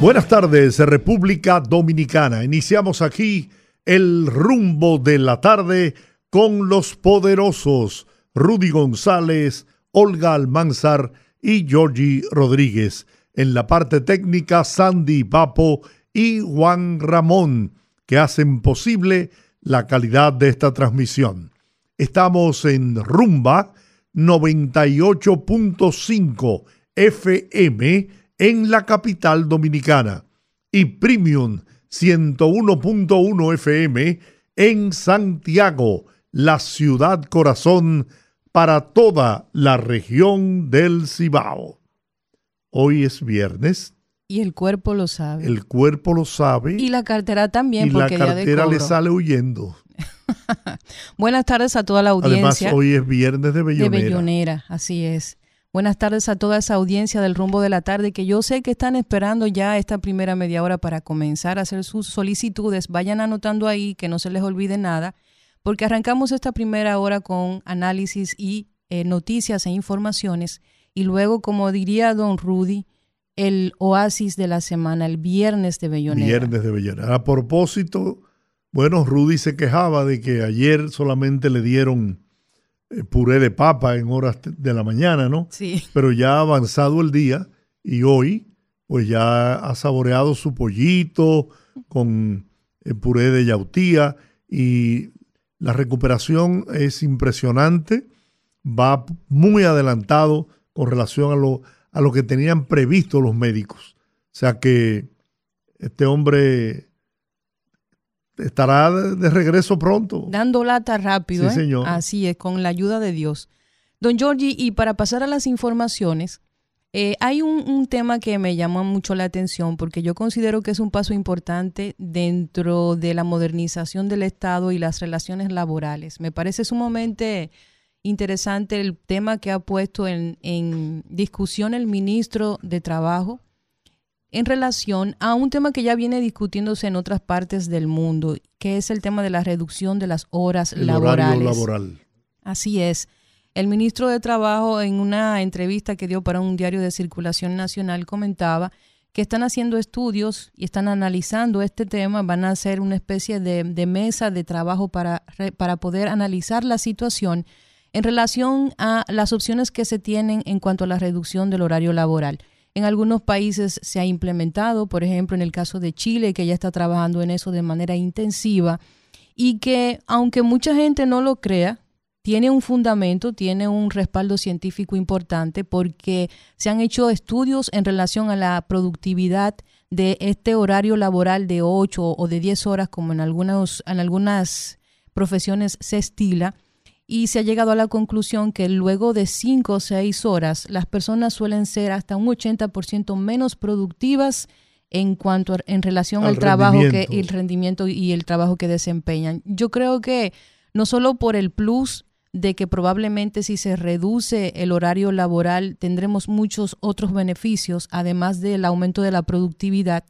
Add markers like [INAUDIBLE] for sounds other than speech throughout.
Buenas tardes, República Dominicana. Iniciamos aquí el rumbo de la tarde con los poderosos Rudy González, Olga Almanzar y Georgie Rodríguez. En la parte técnica, Sandy Papo y Juan Ramón, que hacen posible la calidad de esta transmisión. Estamos en Rumba 98.5 FM en la capital dominicana y Premium 101.1 FM en Santiago, la ciudad corazón para toda la región del Cibao. Hoy es viernes. Y el cuerpo lo sabe. El cuerpo lo sabe. Y la cartera también, y porque la cartera le sale huyendo. [LAUGHS] Buenas tardes a toda la audiencia. Además, hoy es viernes de Bellonera. De Bellonera, así es. Buenas tardes a toda esa audiencia del rumbo de la tarde que yo sé que están esperando ya esta primera media hora para comenzar a hacer sus solicitudes. Vayan anotando ahí que no se les olvide nada, porque arrancamos esta primera hora con análisis y eh, noticias e informaciones y luego, como diría don Rudy, el oasis de la semana, el viernes de Bellonera. Viernes de Bellonera. A propósito, bueno, Rudy se quejaba de que ayer solamente le dieron puré de papa en horas de la mañana, ¿no? Sí. Pero ya ha avanzado el día y hoy, pues ya ha saboreado su pollito con el puré de yautía y la recuperación es impresionante, va muy adelantado con relación a lo, a lo que tenían previsto los médicos. O sea que este hombre estará de regreso pronto. Dando lata rápido. Sí, ¿eh? señor. Así es, con la ayuda de Dios. Don Giorgi, y para pasar a las informaciones, eh, hay un, un, tema que me llama mucho la atención porque yo considero que es un paso importante dentro de la modernización del Estado y las relaciones laborales. Me parece sumamente interesante el tema que ha puesto en, en discusión el ministro de Trabajo, en relación a un tema que ya viene discutiéndose en otras partes del mundo, que es el tema de la reducción de las horas el laborales. Horario laboral. Así es. El ministro de Trabajo en una entrevista que dio para un diario de circulación nacional comentaba que están haciendo estudios y están analizando este tema, van a hacer una especie de, de mesa de trabajo para, para poder analizar la situación en relación a las opciones que se tienen en cuanto a la reducción del horario laboral. En algunos países se ha implementado, por ejemplo, en el caso de Chile, que ya está trabajando en eso de manera intensiva y que, aunque mucha gente no lo crea, tiene un fundamento, tiene un respaldo científico importante porque se han hecho estudios en relación a la productividad de este horario laboral de 8 o de 10 horas, como en, algunos, en algunas profesiones se estila y se ha llegado a la conclusión que luego de 5 o 6 horas las personas suelen ser hasta un 80% menos productivas en cuanto a, en relación al, al trabajo que el rendimiento y el trabajo que desempeñan. Yo creo que no solo por el plus de que probablemente si se reduce el horario laboral tendremos muchos otros beneficios, además del aumento de la productividad,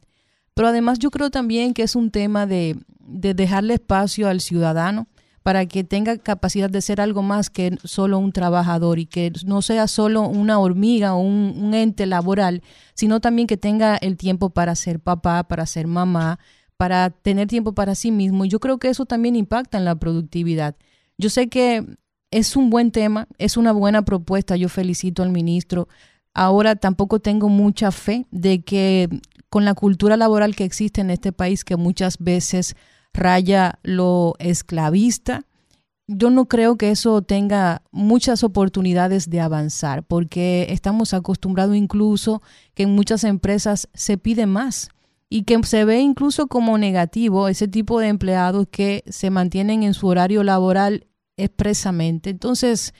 pero además yo creo también que es un tema de, de dejarle espacio al ciudadano para que tenga capacidad de ser algo más que solo un trabajador y que no sea solo una hormiga o un, un, ente laboral, sino también que tenga el tiempo para ser papá, para ser mamá, para tener tiempo para sí mismo. Yo creo que eso también impacta en la productividad. Yo sé que es un buen tema, es una buena propuesta, yo felicito al ministro. Ahora tampoco tengo mucha fe de que con la cultura laboral que existe en este país, que muchas veces raya lo esclavista, yo no creo que eso tenga muchas oportunidades de avanzar, porque estamos acostumbrados incluso que en muchas empresas se pide más y que se ve incluso como negativo ese tipo de empleados que se mantienen en su horario laboral expresamente. Entonces,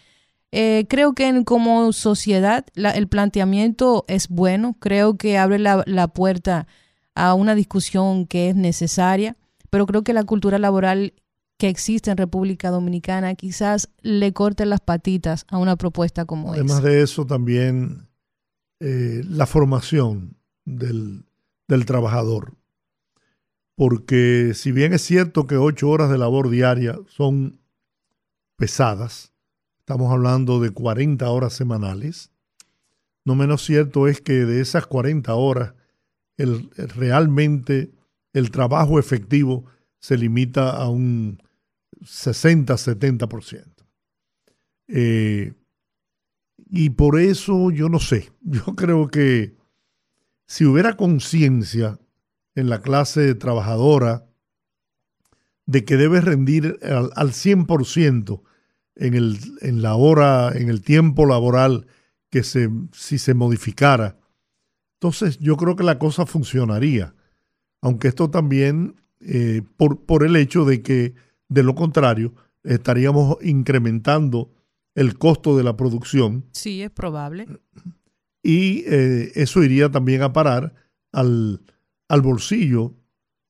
eh, creo que como sociedad el planteamiento es bueno, creo que abre la, la puerta a una discusión que es necesaria, pero creo que la cultura laboral que existe en República Dominicana quizás le corte las patitas a una propuesta como esa. Además de eso, también eh, la formación del, del trabajador. Porque si bien es cierto que ocho horas de labor diaria son pesadas, estamos hablando de 40 horas semanales, no menos cierto es que de esas 40 horas, el, realmente el trabajo efectivo se limita a un 60-70%. Eh, y por eso yo no sé, [LAUGHS] yo creo que si hubiera conciencia en la clase trabajadora de que debe rendir al, al 100% en, el, en la hora, en el tiempo laboral, que se, si se modificara, entonces yo creo que la cosa funcionaría. Aunque esto también, eh, por, por el hecho de que de lo contrario, estaríamos incrementando el costo de la producción. Sí, es probable. Y eh, eso iría también a parar al, al, bolsillo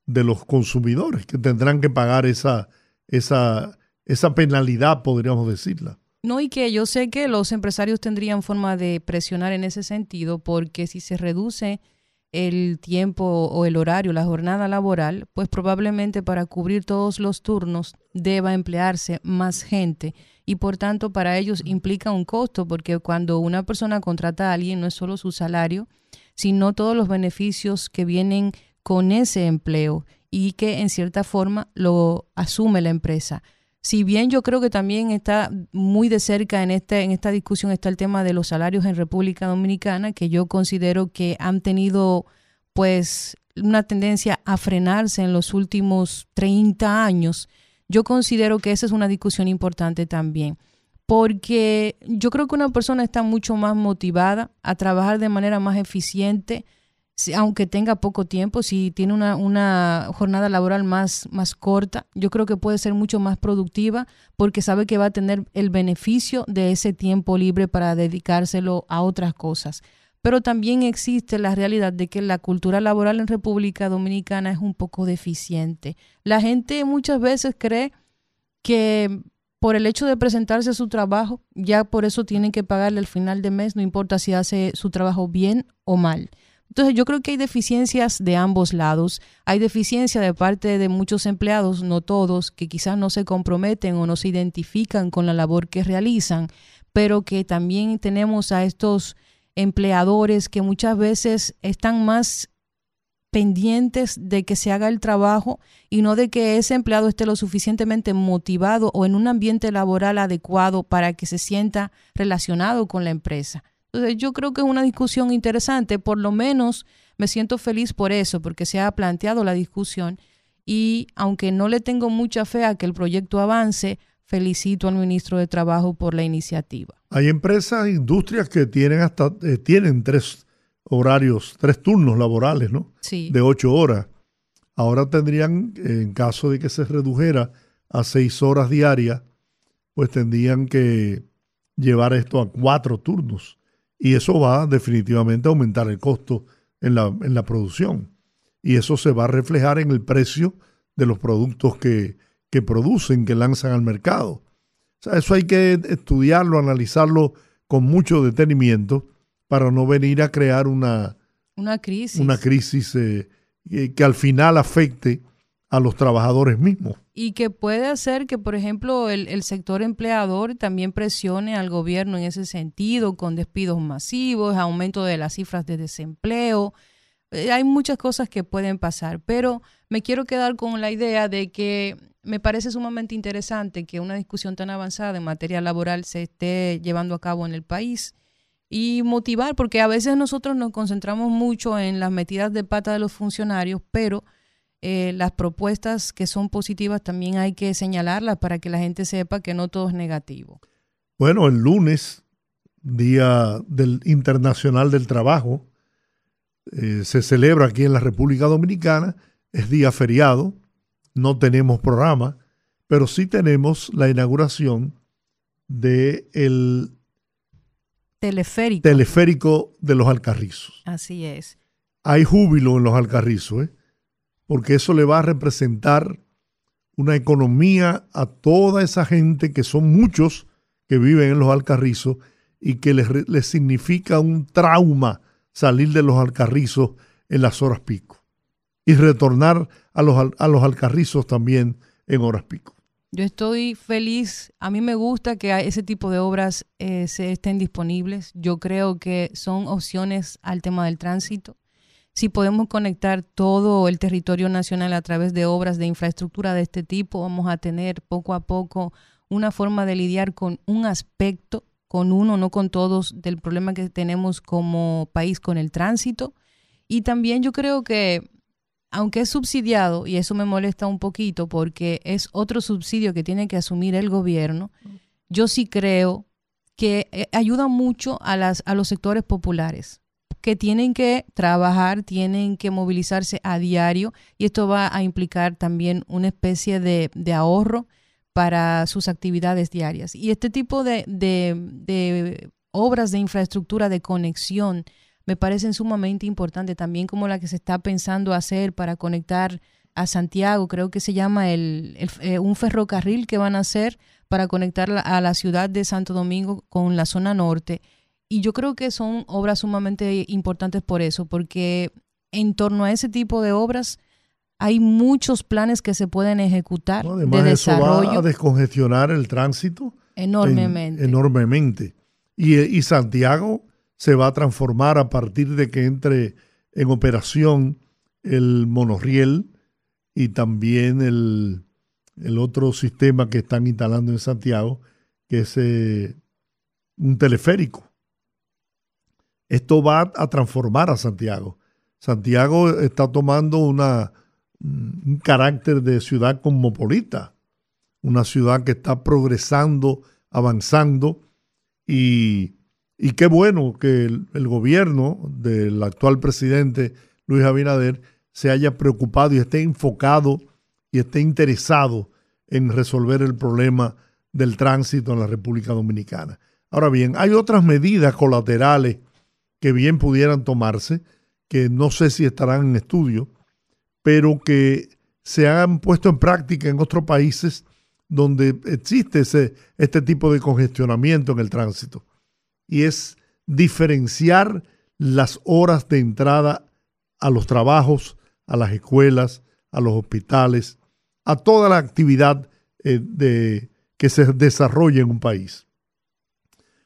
de los consumidores, que tendrán que pagar esa, esa, esa penalidad, podríamos decirla. No, y que yo sé que los empresarios tendrían forma de presionar en ese sentido, porque si se reduce el tiempo o el horario, la jornada laboral, pues probablemente para cubrir todos los turnos deba emplearse más gente y por tanto para ellos implica un costo porque cuando una persona contrata a alguien no es solo su salario, sino todos los beneficios que vienen con ese empleo y que en cierta forma lo asume la empresa. Si bien yo creo que también está muy de cerca en, este, en esta discusión está el tema de los salarios en República Dominicana, que yo considero que han tenido pues una tendencia a frenarse en los últimos 30 años. Yo considero que esa es una discusión importante también, porque yo creo que una persona está mucho más motivada a trabajar de manera más eficiente, aunque tenga poco tiempo, si tiene una, una, jornada laboral más, más corta, yo creo que puede ser mucho más productiva porque sabe que va a tener el beneficio de ese tiempo libre para dedicárselo a otras cosas. Pero también existe la realidad de que la cultura laboral en República Dominicana es un poco deficiente. La gente muchas veces cree que por el hecho de presentarse a su trabajo, ya por eso tienen que pagarle al final de mes, no importa si hace su trabajo bien o mal. Entonces yo creo que hay deficiencias de ambos lados. Hay deficiencia de parte de muchos empleados, no todos, que quizás no se comprometen o no se identifican con la labor que realizan, pero que también tenemos a estos empleadores que muchas veces están más pendientes de que se haga el trabajo y no de que ese empleado esté lo suficientemente motivado o en un ambiente laboral adecuado para que se sienta relacionado con la empresa. Entonces yo creo que es una discusión interesante, por lo menos me siento feliz por eso, porque se ha planteado la discusión y aunque no le tengo mucha fe a que el proyecto avance, felicito al ministro de Trabajo por la iniciativa. Hay empresas, industrias que tienen hasta eh, tienen tres horarios, tres turnos laborales, ¿no? Sí. De ocho horas. Ahora tendrían, en caso de que se redujera a seis horas diarias, pues tendrían que llevar esto a cuatro turnos y eso va definitivamente a aumentar el costo en la, en la producción. Y eso se va a reflejar en el precio de los productos que, que producen, que lanzan al mercado. O sea, eso hay que estudiarlo, analizarlo con mucho detenimiento para no venir a crear una, una crisis, una crisis eh, que al final afecte a los trabajadores mismos. Y que puede hacer que, por ejemplo, el, sector empleador también presione al gobierno en ese sentido, con despidos masivos, aumento de las cifras de desempleo. Eh, hay muchas cosas que pueden pasar, pero me quiero quedar con la idea de que me parece sumamente interesante que una discusión tan avanzada en materia laboral se esté llevando a cabo en el país y motivar, porque a veces nosotros nos concentramos mucho en las metidas de pata de los funcionarios, pero eh, las propuestas que son positivas también hay que señalarlas para que la gente sepa que no todo es negativo. Bueno, el lunes, Día del Internacional del Trabajo, eh, se celebra aquí en la República Dominicana, es día feriado, no tenemos programa, pero sí tenemos la inauguración del teleférico. teleférico de los Alcarrizos. Así es. hay júbilo en los Alcarrizos, ¿eh? Porque eso le va a representar una economía a toda esa gente que son muchos que viven en los Alcarrizos y que les, les significa un trauma salir de los Alcarrizos en las horas pico y retornar a los, a los Alcarrizos también en horas pico. Yo estoy feliz. A mí me gusta que ese tipo de obras eh, se estén disponibles. Yo creo que son opciones al tema del tránsito. Si podemos conectar todo el territorio nacional a través de obras de infraestructura de este tipo, vamos a tener poco a poco una forma de lidiar con un aspecto, con uno, no con todos, del problema que tenemos como país con el tránsito. Y también yo creo que aunque es subsidiado, y eso me molesta un poquito porque es otro subsidio que tiene que asumir el gobierno, yo sí creo que eh, ayuda mucho a, las, a los sectores populares que tienen que trabajar, tienen que movilizarse a diario y esto va a implicar también una especie de, ahorro para sus actividades diarias. Y este tipo de, de obras de infraestructura de conexión me parecen sumamente importantes, también como la que se está pensando hacer para conectar a Santiago, creo que se llama el, eh, un ferrocarril que van a hacer para conectar a la ciudad de Santo Domingo con la zona norte. Y yo creo que son obras sumamente importantes por eso, porque en torno a ese tipo de obras hay muchos planes que se pueden ejecutar de desarrollo. Eso va a descongestionar el tránsito enormemente. enormemente. Y, y Santiago se va a transformar a partir de que entre en operación el monorriel y también el, otro sistema que están instalando en Santiago, que es eh, un teleférico. Esto va a transformar a Santiago. Santiago está tomando un carácter de ciudad cosmopolita, una ciudad que está progresando, avanzando y y qué bueno que el, gobierno del actual presidente Luis Abinader se haya preocupado y esté enfocado y esté interesado en resolver el problema del tránsito en la República Dominicana. Ahora bien, hay otras medidas colaterales que bien pudieran tomarse, que no sé si estarán en estudio, pero que se han puesto en práctica en otros países donde existe ese, este tipo de congestionamiento en el tránsito y es diferenciar las horas de entrada a los trabajos, a las escuelas, a los hospitales, a toda la actividad eh, que se desarrolla en un país.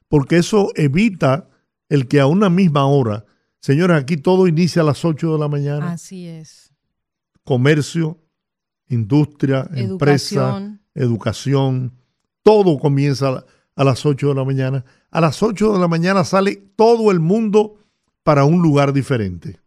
Porque eso evita el que a una misma hora, señores, aquí todo inicia a las 8 de la mañana. Así es. Comercio, industria, empresa, educación, todo comienza a las 8 de la mañana a las 8 de la mañana sale todo el mundo para un lugar diferente.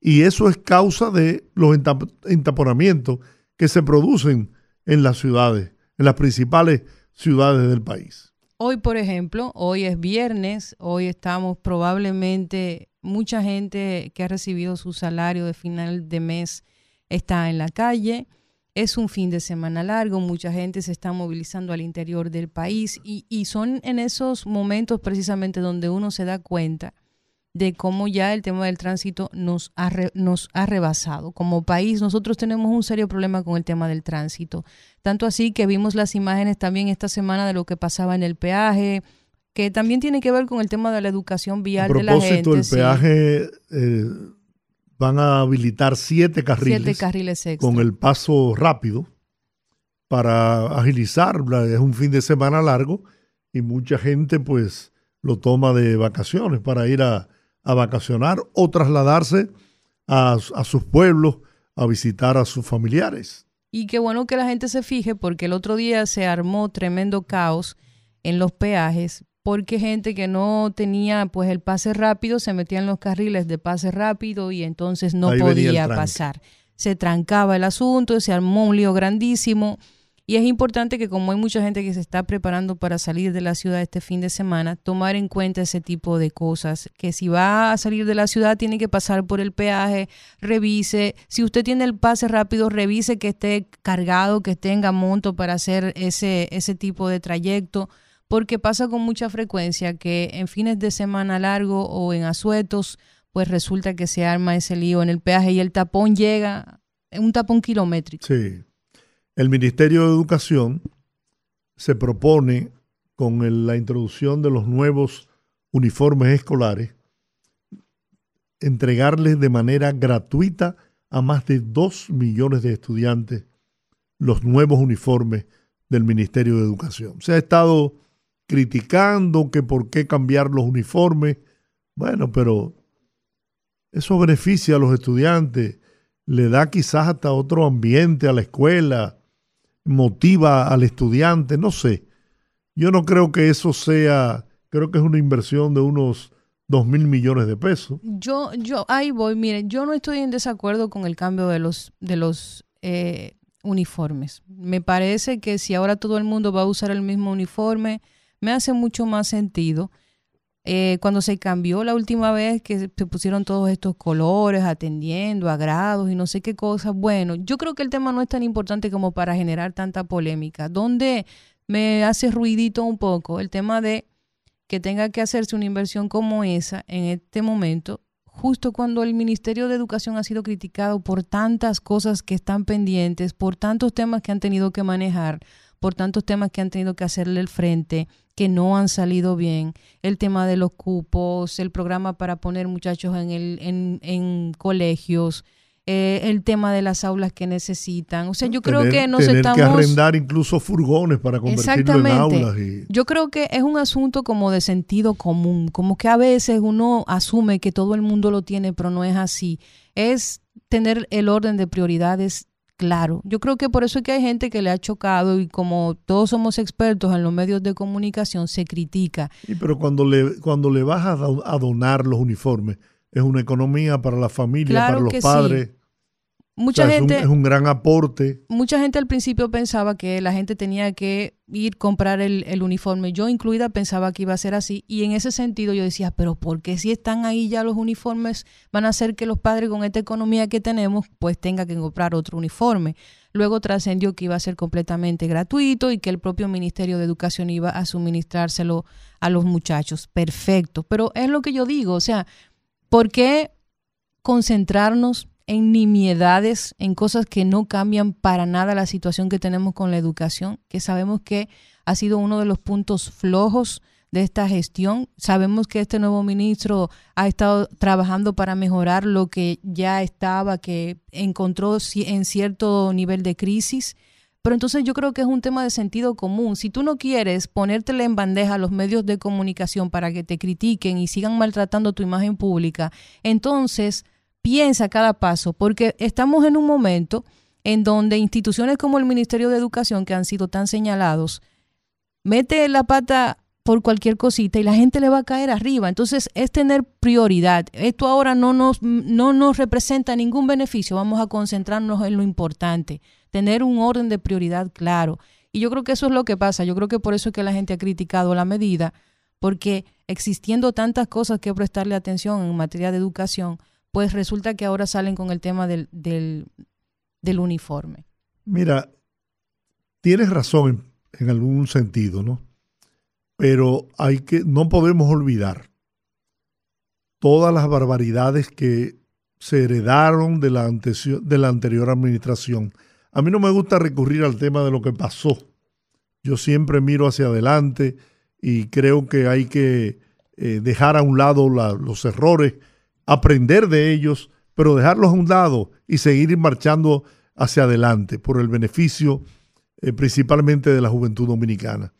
Y eso es causa de los entaponamientos que se producen en las ciudades, en las principales ciudades del país. Hoy, por ejemplo, hoy es viernes, hoy estamos probablemente, mucha gente que ha recibido su salario de final de mes está en la calle. Es un fin de semana largo, mucha gente se está movilizando al interior del país y, son en esos momentos precisamente donde uno se da cuenta de cómo ya el tema del tránsito nos ha, nos ha rebasado. Como país nosotros tenemos un serio problema con el tema del tránsito. Tanto así que vimos las imágenes también esta semana de lo que pasaba en el peaje, que también tiene que ver con el tema de la educación vial de la gente. el peaje... Eh, van a habilitar siete carriles, carriles con el paso rápido para agilizar. Es un fin de semana largo y mucha gente pues lo toma de vacaciones para ir a, vacacionar o trasladarse a, a sus pueblos a visitar a sus familiares. Y qué bueno que la gente se fije porque el otro día se armó tremendo caos en los peajes porque gente que no tenía pues el pase rápido se metía en los carriles de pase rápido y entonces no podía pasar. Se trancaba el asunto, se armó un lío grandísimo y es importante que como hay mucha gente que se está preparando para salir de la ciudad este fin de semana, tomar en cuenta ese tipo de cosas, que si va a salir de la ciudad tiene que pasar por el peaje, revise, si usted tiene el pase rápido, revise que esté cargado, que tenga monto para hacer ese, ese tipo de trayecto porque pasa con mucha frecuencia que en fines de semana largo o en asuetos pues resulta que se arma ese lío en el peaje y el tapón llega, un tapón kilométrico. Sí. El Ministerio de Educación se propone con la introducción de los nuevos uniformes escolares entregarles de manera gratuita a más de 2 millones de estudiantes los nuevos uniformes del Ministerio de Educación. Se ha estado criticando que por qué cambiar los uniformes. Bueno, pero eso beneficia a los estudiantes, le da quizás hasta otro ambiente a la escuela, motiva al estudiante, no sé. Yo no creo que eso sea, creo que es una inversión de unos dos mil millones de pesos. Yo, yo, ahí voy, miren, yo no estoy en desacuerdo con el cambio de los, de los eh, uniformes. Me parece que si ahora todo el mundo va a usar el mismo uniforme, me hace mucho más sentido. Eh, cuando se cambió la última vez que se pusieron todos estos colores, atendiendo a grados y no sé qué cosas, bueno, yo creo que el tema no es tan importante como para generar tanta polémica. Donde me hace ruidito un poco el tema de que tenga que hacerse una inversión como esa en este momento, justo cuando el Ministerio de Educación ha sido criticado por tantas cosas que están pendientes, por tantos temas que han tenido que manejar, por tantos temas que han tenido que hacerle el frente, que no han salido bien, el tema de los cupos, el programa para poner muchachos en, el, en, en colegios, eh, el tema de las aulas que necesitan. O sea, yo creo que nos tener estamos... que arrendar incluso furgones para convertirlo en aulas. Yo creo que es un asunto como de sentido común, como que a veces uno asume que todo el mundo lo tiene, pero no es así. Es tener el orden de prioridades claro. Yo creo que por eso es que hay gente que le ha chocado y como todos somos expertos en los medios de comunicación, se critica. Sí, pero cuando le, cuando le vas a donar los uniformes, es una economía para la familia, para los padres. Mucha gente, es un, gran aporte. Mucha gente al principio pensaba que la gente tenía que ir a comprar el, el, uniforme. Yo incluida pensaba que iba a ser así. Y en ese sentido yo decía, pero ¿por qué si están ahí ya los uniformes van a hacer que los padres con esta economía que tenemos pues tengan que comprar otro uniforme? Luego trascendió que iba a ser completamente gratuito y que el propio Ministerio de Educación iba a suministrárselo a los muchachos. Perfecto. Pero es lo que yo digo, o sea, ¿Por qué concentrarnos en nimiedades, en cosas que no cambian para nada la situación que tenemos con la educación, que sabemos que ha sido uno de los puntos flojos de esta gestión. Sabemos que este nuevo ministro ha estado trabajando para mejorar lo que ya estaba, que encontró en cierto nivel de crisis. Pero entonces yo creo que es un tema de sentido común. Si tú no quieres ponértela en bandeja a los medios de comunicación para que te critiquen y sigan maltratando tu imagen pública, entonces piensa cada paso, porque estamos en un momento en donde instituciones como el Ministerio de Educación, que han sido tan señalados, mete la pata por cualquier cosita y la gente le va a caer arriba. Entonces es tener prioridad. Esto ahora no nos, no nos representa ningún beneficio. Vamos a concentrarnos en lo importante, tener un orden de prioridad claro. Y yo creo que eso es lo que pasa. Yo creo que por eso es que la gente ha criticado la medida, porque existiendo tantas cosas que prestarle atención en materia de educación, pues resulta que ahora salen con el tema del, del, uniforme. Mira, tienes razón en algún sentido, ¿no? pero hay que, no podemos olvidar todas las barbaridades que se heredaron de la, de la anterior administración. A mí no me gusta recurrir al tema de lo que pasó. Yo siempre miro hacia adelante y creo que hay que eh, dejar a un lado los errores, aprender de ellos, pero dejarlos a un lado y seguir marchando hacia adelante por el beneficio eh, principalmente de la juventud dominicana.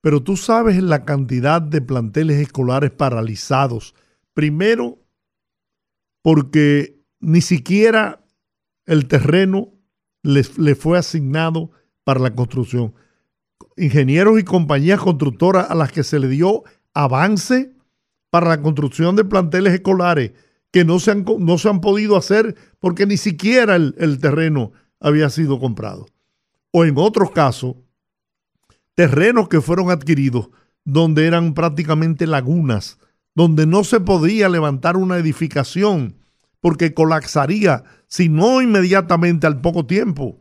Pero tú sabes la cantidad de planteles escolares paralizados. Primero, porque ni siquiera el terreno le, fue asignado para la construcción. Ingenieros y compañías constructoras a las que se le dio avance para la construcción de planteles escolares que no se han, no se han podido hacer porque ni siquiera el, el terreno había sido comprado. O en otros casos, terrenos que fueron adquiridos donde eran prácticamente lagunas, donde no se podía levantar una edificación porque colapsaría, si no inmediatamente al poco tiempo.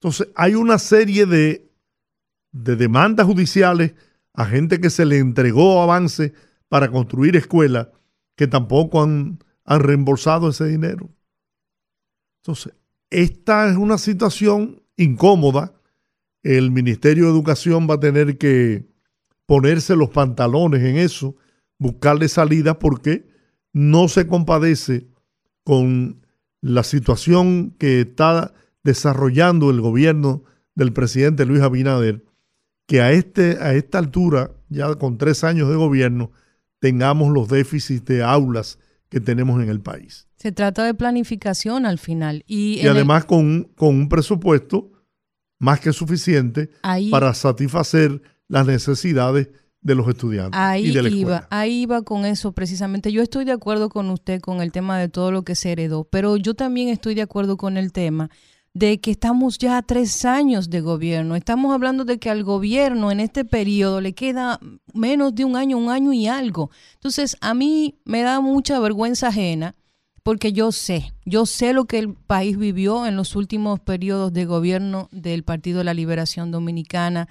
Entonces hay una serie de, de demandas judiciales a gente que se le entregó avance para construir escuelas que tampoco han, han reembolsado ese dinero. Entonces, esta es una situación incómoda. El Ministerio de Educación va a tener que ponerse los pantalones en eso, buscarle salida porque no se compadece con la situación que está desarrollando el gobierno del presidente Luis Abinader, que a, este, a esta altura, ya con tres años de gobierno, tengamos los déficits de aulas que tenemos en el país. Se trata de planificación al final. Y, además con, con, un presupuesto más que suficiente para satisfacer las necesidades de los estudiantes ahí y de la iba, Ahí iba con eso precisamente. Yo estoy de acuerdo con usted con el tema de todo lo que se heredó, pero yo también estoy de acuerdo con el tema de que estamos ya a tres años de gobierno. Estamos hablando de que al gobierno en este periodo le queda menos de un año, un año y algo. Entonces, a mí me da mucha vergüenza ajena porque yo sé, yo sé lo que el país vivió en los últimos periodos de gobierno del Partido de la Liberación Dominicana.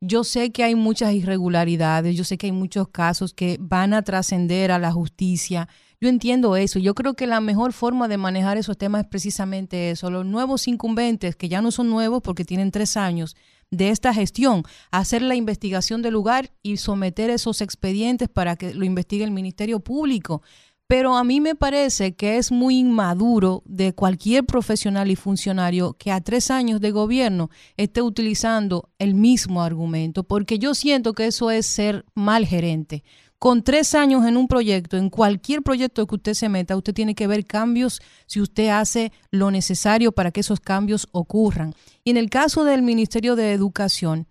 Yo sé que hay muchas irregularidades, yo sé que hay muchos casos que van a trascender a la justicia. Yo entiendo eso. Yo creo que la mejor forma de manejar esos temas es precisamente eso. Los nuevos incumbentes, que ya no son nuevos porque tienen tres años de esta gestión, hacer la investigación del lugar y someter esos expedientes para que lo investigue el Ministerio Público. Pero a mí me parece que es muy inmaduro de cualquier profesional y funcionario que a tres años de gobierno esté utilizando el mismo argumento, porque yo siento que eso es ser mal gerente con tres años en un proyecto, en cualquier proyecto que usted se meta, usted tiene que ver cambios si usted hace lo necesario para que esos cambios ocurran. Y en el caso del Ministerio de Educación,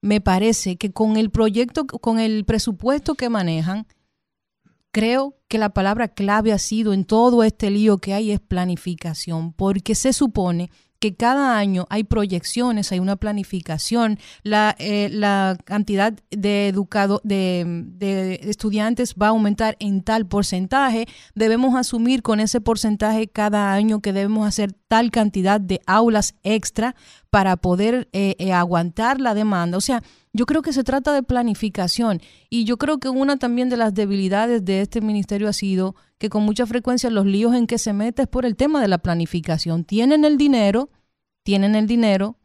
me parece que con el proyecto, con el presupuesto que manejan, creo que la palabra clave ha sido en todo este lío que hay es planificación, porque se supone que cada año hay proyecciones, hay una planificación, la, eh, la cantidad de, educado, de, de, estudiantes va a aumentar en tal porcentaje, debemos asumir con ese porcentaje cada año que debemos hacer tal cantidad de aulas extra para poder eh, eh, aguantar la demanda. O sea, yo creo que se trata de planificación y yo creo que una también de las debilidades de este ministerio ha sido que con mucha frecuencia los líos en que se mete es por el tema de la planificación. Tienen el dinero, tienen el dinero,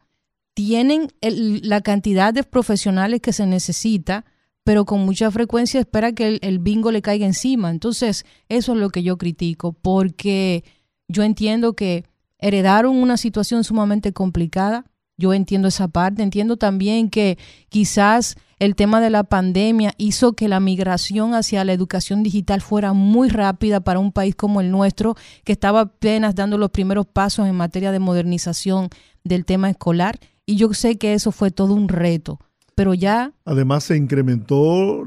tienen la cantidad de profesionales que se necesita, pero con mucha frecuencia espera que el, bingo le caiga encima. Entonces, eso es lo que yo critico, porque yo entiendo que heredaron una situación sumamente complicada, yo entiendo esa parte, entiendo también que quizás el tema de la pandemia hizo que la migración hacia la educación digital fuera muy rápida para un país como el nuestro, que estaba apenas dando los primeros pasos en materia de modernización del tema escolar. Y yo sé que eso fue todo un reto, pero ya... Además se incrementó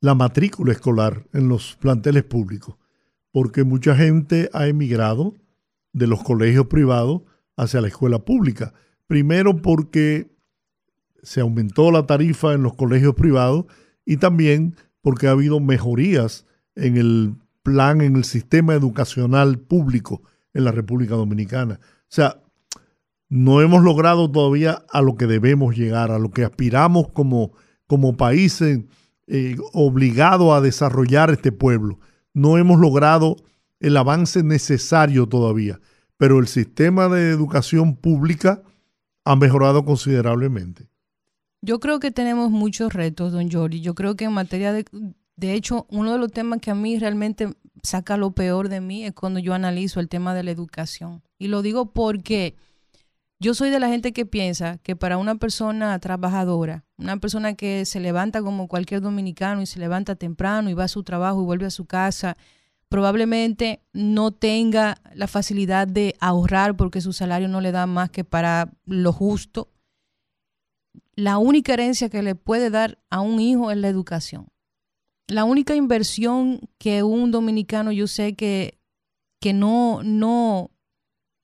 la matrícula escolar en los planteles públicos, porque mucha gente ha emigrado de los colegios privados hacia la escuela pública. Primero porque se aumentó la tarifa en los colegios privados y también porque ha habido mejorías en el plan, en el sistema educacional público en la República Dominicana. O sea, no hemos logrado todavía a lo que debemos llegar, a lo que aspiramos como, como país eh, obligado a desarrollar este pueblo. No hemos logrado el avance necesario todavía pero el sistema de educación pública ha mejorado considerablemente. Yo creo que tenemos muchos retos, don Jordi. Yo creo que en materia de... De hecho, uno de los temas que a mí realmente saca lo peor de mí es cuando yo analizo el tema de la educación. Y lo digo porque yo soy de la gente que piensa que para una persona trabajadora, una persona que se levanta como cualquier dominicano y se levanta temprano y va a su trabajo y vuelve a su casa probablemente no tenga la facilidad de ahorrar porque su salario no le da más que para lo justo. La única herencia que le puede dar a un hijo es la educación. La única inversión que un dominicano yo sé que, que no, no,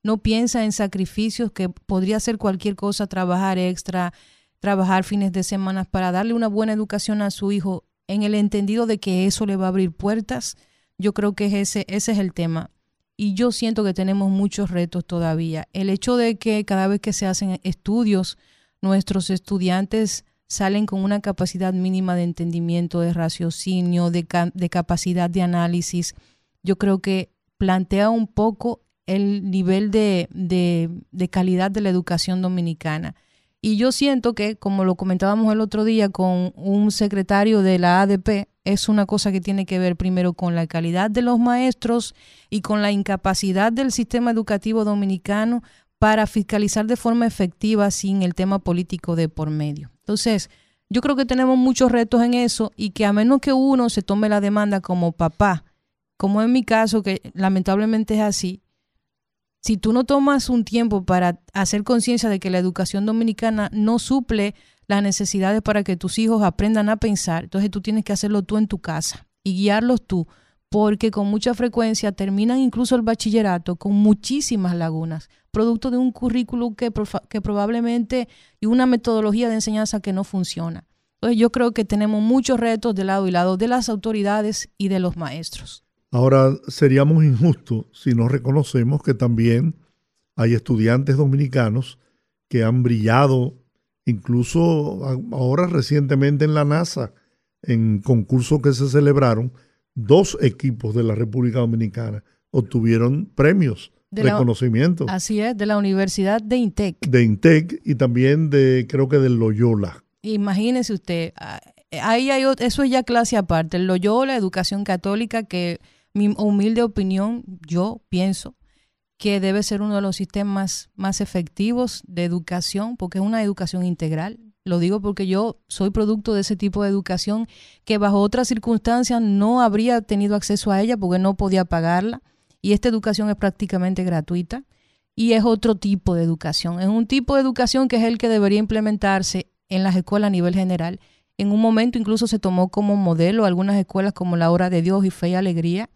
no piensa en sacrificios, que podría hacer cualquier cosa, trabajar extra, trabajar fines de semana para darle una buena educación a su hijo, en el entendido de que eso le va a abrir puertas yo creo que ese, ese es el tema. Y yo siento que tenemos muchos retos todavía. El hecho de que cada vez que se hacen estudios, nuestros estudiantes salen con una capacidad mínima de entendimiento, de raciocinio, de, de capacidad de análisis. Yo creo que plantea un poco el nivel de, de, calidad de la educación dominicana. Y yo siento que, como lo comentábamos el otro día con un secretario de la ADP, es una cosa que tiene que ver primero con la calidad de los maestros y con la incapacidad del sistema educativo dominicano para fiscalizar de forma efectiva sin el tema político de por medio. Entonces, yo creo que tenemos muchos retos en eso y que a menos que uno se tome la demanda como papá, como en mi caso, que lamentablemente es así, si tú no tomas un tiempo para hacer conciencia de que la educación dominicana no suple las necesidades para que tus hijos aprendan a pensar, entonces tú tienes que hacerlo tú en tu casa y guiarlos tú, porque con mucha frecuencia terminan incluso el bachillerato con muchísimas lagunas, producto de un currículum que, que probablemente y una metodología de enseñanza que no funciona. Entonces yo creo que tenemos muchos retos de lado y lado de las autoridades y de los maestros. Ahora, seríamos injustos si no reconocemos que también hay estudiantes dominicanos que han brillado, incluso ahora recientemente en la NASA, en concursos que se celebraron, dos equipos de la República Dominicana obtuvieron premios, de reconocimientos. Así es, de la Universidad de INTEC. De INTEC y también de, creo que del Loyola. Imagínese usted, ah, ahí hay, eso es ya clase aparte, el Loyola, educación católica, que mi humilde opinión, yo pienso que debe ser uno de los sistemas más efectivos de educación, porque es una educación integral. Lo digo porque yo soy producto de ese tipo de educación que bajo otras circunstancias no habría tenido acceso a ella porque no podía pagarla. Y esta educación es prácticamente gratuita y es otro tipo de educación. Es un tipo de educación que es el que debería implementarse en las escuelas a nivel general. En un momento incluso se tomó como modelo algunas escuelas como la Hora de Dios y Fe y Alegría,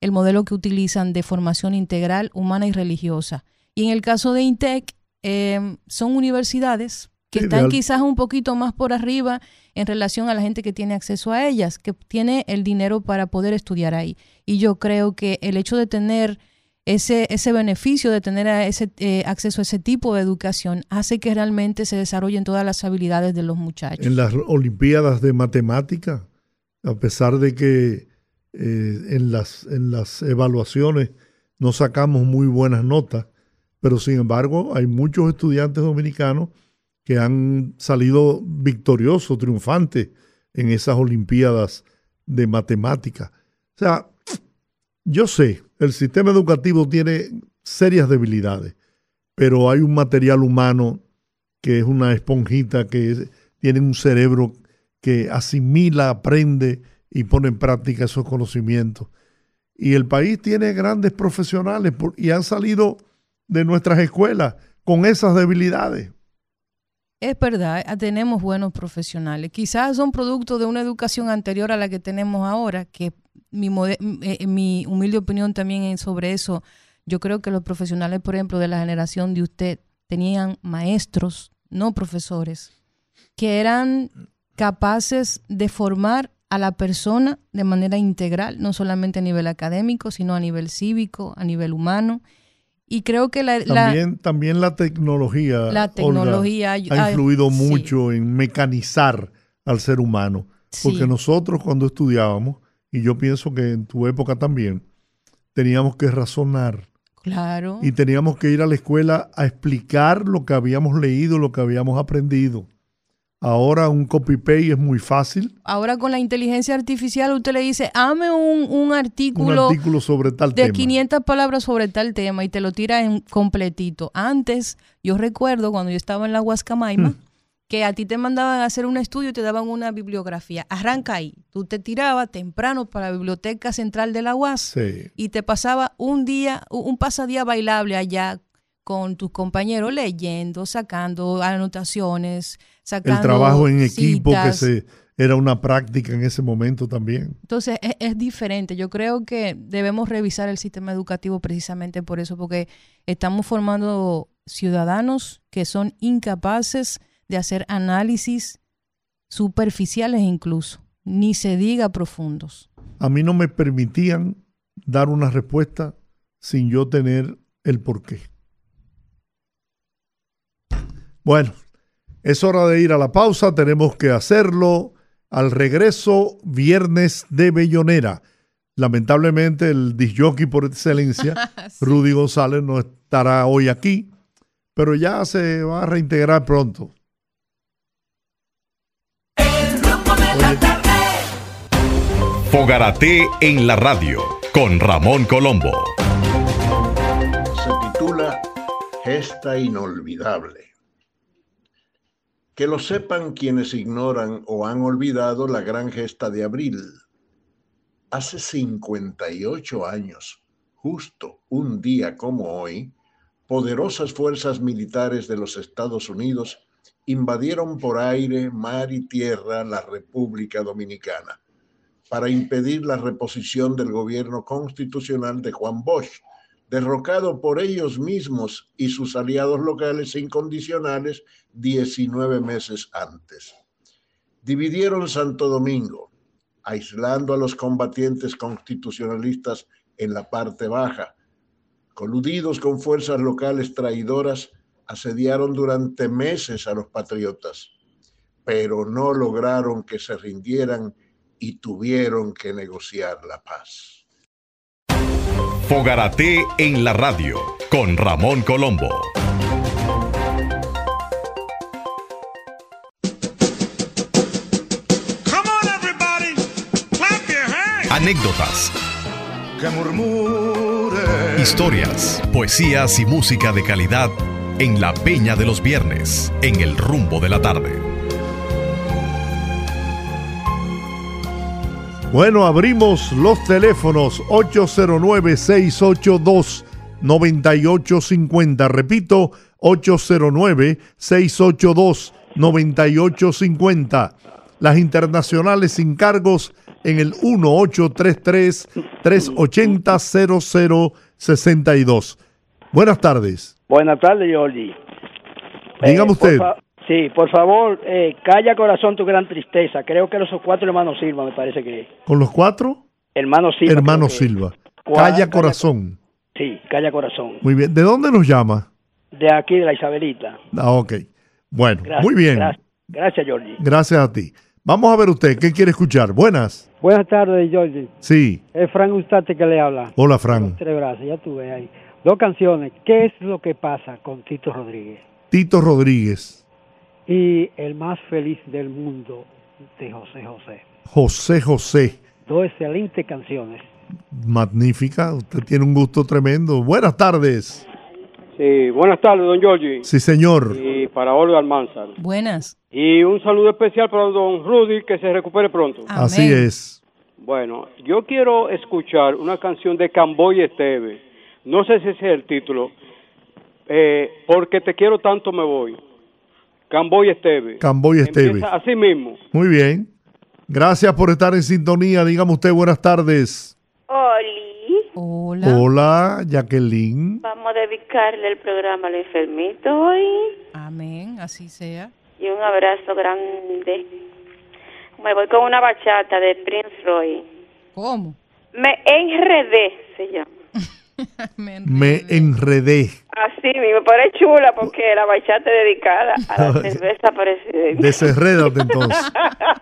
el modelo que utilizan de formación integral, humana y religiosa. Y en el caso de INTEC, em, son universidades que están quizás un poquito más por arriba en relación a la gente que tiene acceso a ellas, que tiene el dinero para poder estudiar ahí. Y yo creo que el hecho de tener ese, ese beneficio de tener ese, eh, acceso a ese tipo de educación hace que realmente se desarrollen todas las habilidades de los muchachos. En las Olimpiadas de Matemática, a pesar de que eh, en, las, en las evaluaciones no sacamos muy buenas notas, pero sin embargo hay muchos estudiantes dominicanos que han salido victoriosos, triunfantes en esas Olimpiadas de matemática. O sea, yo sé, el sistema educativo tiene serias debilidades, pero hay un material humano que es una esponjita que tiene un cerebro que asimila, aprende y pone en práctica esos conocimientos. Y el país tiene grandes profesionales y han salido de nuestras escuelas con esas debilidades. Es verdad, ah, tenemos buenos profesionales. Quizás son producto de una educación anterior a la que tenemos ahora, que mi, eh, mi humilde opinión también sobre eso. Yo creo que los profesionales, por ejemplo, de la generación de usted, tenían maestros, no profesores, que eran capaces de formar a la persona de manera integral, no solamente a nivel académico, sino a nivel cívico, a nivel humano. Y creo que la... También la, también la tecnología, la tecnología ha influido mucho en mecanizar al ser humano. Porque nosotros cuando estudiábamos, y yo pienso que en tu época también, teníamos que razonar. Claro. Y teníamos que ir a la escuela a explicar lo que habíamos leído, lo que habíamos aprendido. Ahora un copy-paste es muy fácil. Ahora con la inteligencia artificial usted le dice, hame un, artículo, un artículo sobre tal de 500 palabras sobre tal tema y te lo tira en completito. Antes, yo recuerdo cuando yo estaba en la Huascamaima, hmm. que a ti te mandaban a hacer un estudio y te daban una bibliografía. Arranca ahí. Tú te tirabas temprano para la Biblioteca Central de la UAS y te pasaba un día, un pasadía bailable allá con tus compañeros leyendo, sacando anotaciones, sacando el trabajo en equipo que se era una práctica en ese momento también. Entonces es, es, diferente. Yo creo que debemos revisar el sistema educativo precisamente por eso, porque estamos formando ciudadanos que son incapaces de hacer análisis superficiales incluso, ni se diga profundos. A mí no me permitían dar una respuesta sin yo tener el porqué. Bueno, Es hora de ir a la pausa, tenemos que hacerlo. Al regreso, viernes de Bellonera. Lamentablemente, el disjockey por excelencia, [LAUGHS] Rudy González, no estará hoy aquí, pero ya se va a reintegrar pronto. Fogarate en la radio con Ramón Colombo. Se titula Gesta Inolvidable. Que lo sepan quienes ignoran o han olvidado la gran gesta de abril. Hace 58 años, justo un día como hoy, poderosas fuerzas militares de los Estados Unidos invadieron por aire, mar y tierra la República Dominicana para impedir la reposición del gobierno constitucional de Juan Bosch, derrocado por ellos mismos y sus aliados locales incondicionales 19 meses antes. Dividieron Santo Domingo, aislando a los combatientes constitucionalistas en la parte baja. Coludidos con fuerzas locales traidoras, asediaron durante meses a los patriotas, pero no lograron que se rindieran y tuvieron que negociar la paz. Fogarate en la radio con Ramón Colombo. Anécdotas. Historias, poesías y música de calidad en la Peña de los Viernes, en el rumbo de la tarde. Bueno, abrimos los teléfonos 809-682-9850. Repito, 809-682-9850. Las internacionales sin cargos en el 1833-380-0062. Buenas tardes. Buenas tardes, Jordi. Dígame Eh, usted. por fa- sí, por favor, eh, calla corazón tu gran tristeza. Creo que los cuatro hermanos Silva, me parece que. ¿Con los cuatro? Hermanos Silva. Silva. Calla corazón. Sí, calla corazón. Muy bien. ¿De dónde nos llama? De aquí, de la Isabelita. Ah, ok. Bueno, Gracias, muy bien. Gracias, gracias Jordi. Gracias a ti. Vamos a ver usted, ¿qué quiere escuchar? Buenas. Buenas tardes, Jordi. Sí. Es Frank Ustate que le habla. Hola, Fran. Tres brazos, ya tuve ahí. Dos canciones. ¿Qué es lo que pasa con Tito Rodríguez? Tito Rodríguez. Y El más feliz del mundo de José José. José José. Dos excelentes canciones. Magnífica. Usted tiene un gusto tremendo. Buenas tardes. Sí, buenas tardes, don Giorgi. Sí, señor. Y para Olga Almanzar. Buenas. Y un saludo especial para don Rudy, que se recupere pronto. Así es. Bueno, yo quiero escuchar una canción de Camboy Esteve. No sé si ese es el título. Eh, porque te quiero tanto me voy. Camboy Esteve. Camboy Esteve. Empieza así mismo. Muy bien. Gracias por estar en sintonía. Dígame usted buenas tardes. Oli, Hola. Hola, Jacqueline. vamos a dedicarle el programa al enfermito hoy Amén, así sea. y un abrazo grande. Me voy con una bachata de Prince Roy. ¿Cómo? Me enredé, se llama. [LAUGHS] Me enredé. Así mismo, pero es chula porque la bachata es dedicada a la [LAUGHS] cerveza presidente. Desenrédate entonces.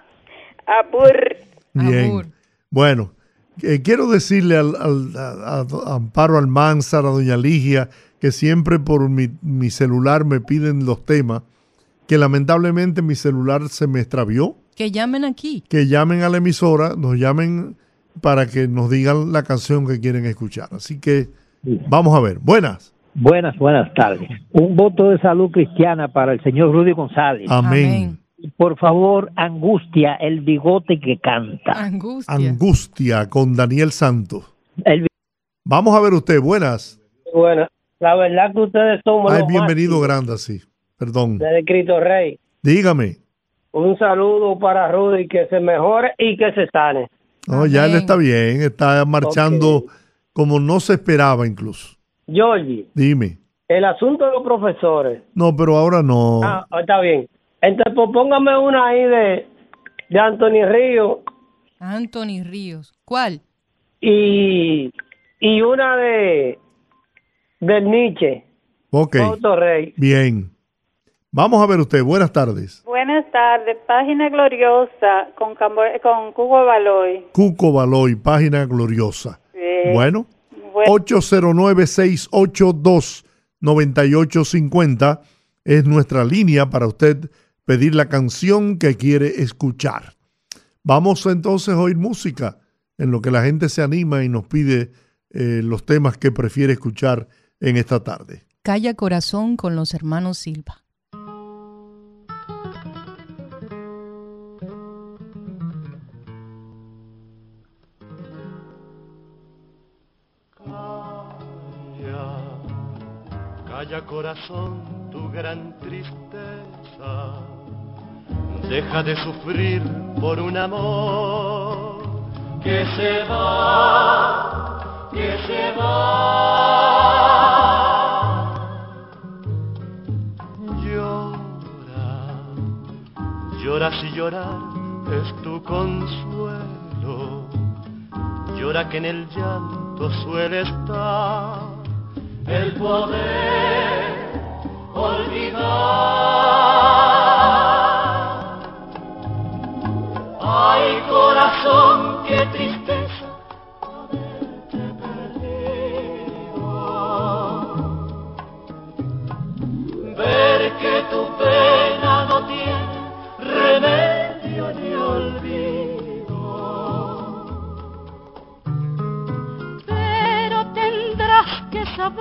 [LAUGHS] Abur. Bien. Bueno, eh, quiero decirle al, al- a, a Amparo Almanzar, a Doña Ligia, que siempre por mi, mi celular me piden los temas, que lamentablemente mi celular se me extravió, Que llamen aquí. que llamen a la emisora, nos llamen para que nos digan la canción que quieren escuchar. Así que vamos a ver. Buenas. Buenas, buenas tardes. Un voto de salud cristiana para el señor Rudy González. Amén. Por favor, angustia, el bigote que canta. Angustia. Angustia con Daniel Santos. El Vamos a ver usted. Buenas. Bueno, la verdad que ustedes somos Ay, bienvenido, Granda, sí. Perdón. de Cristo Rey. Dígame. Un saludo para Rudy, que se mejore y que se sane. No, ya él está bien, está marchando como no se esperaba incluso. Georgie, Dime. el asunto de los profesores. No, pero ahora no. Ah, está bien. Entonces, pues póngame una ahí de, de Anthony Río Anthony Ríos. ¿Cuál? y, y una de del Nietzsche, ok, Rey. bien. Vamos a ver usted, buenas tardes. Buenas tardes, página gloriosa con, con Cuco Baloy. Cuco Baloy, página gloriosa. Sí. Bueno, 809-682-9850 es nuestra línea para usted pedir la canción que quiere escuchar. Vamos entonces a oír música en lo que la gente se anima y nos pide eh, los temas que prefiere escuchar en esta tarde. Calla Corazón con los hermanos Silva. Calla corazón tu gran tristeza, deja de sufrir por un amor que se va, que se va. Llora, llora si llorar es tu consuelo, llora que en el llanto suele estar el poder olvidar. Ay, corazón, qué tristeza haberte perdido. Ver que tu pena no tiene remedio ni olvido. Tendrás que saber,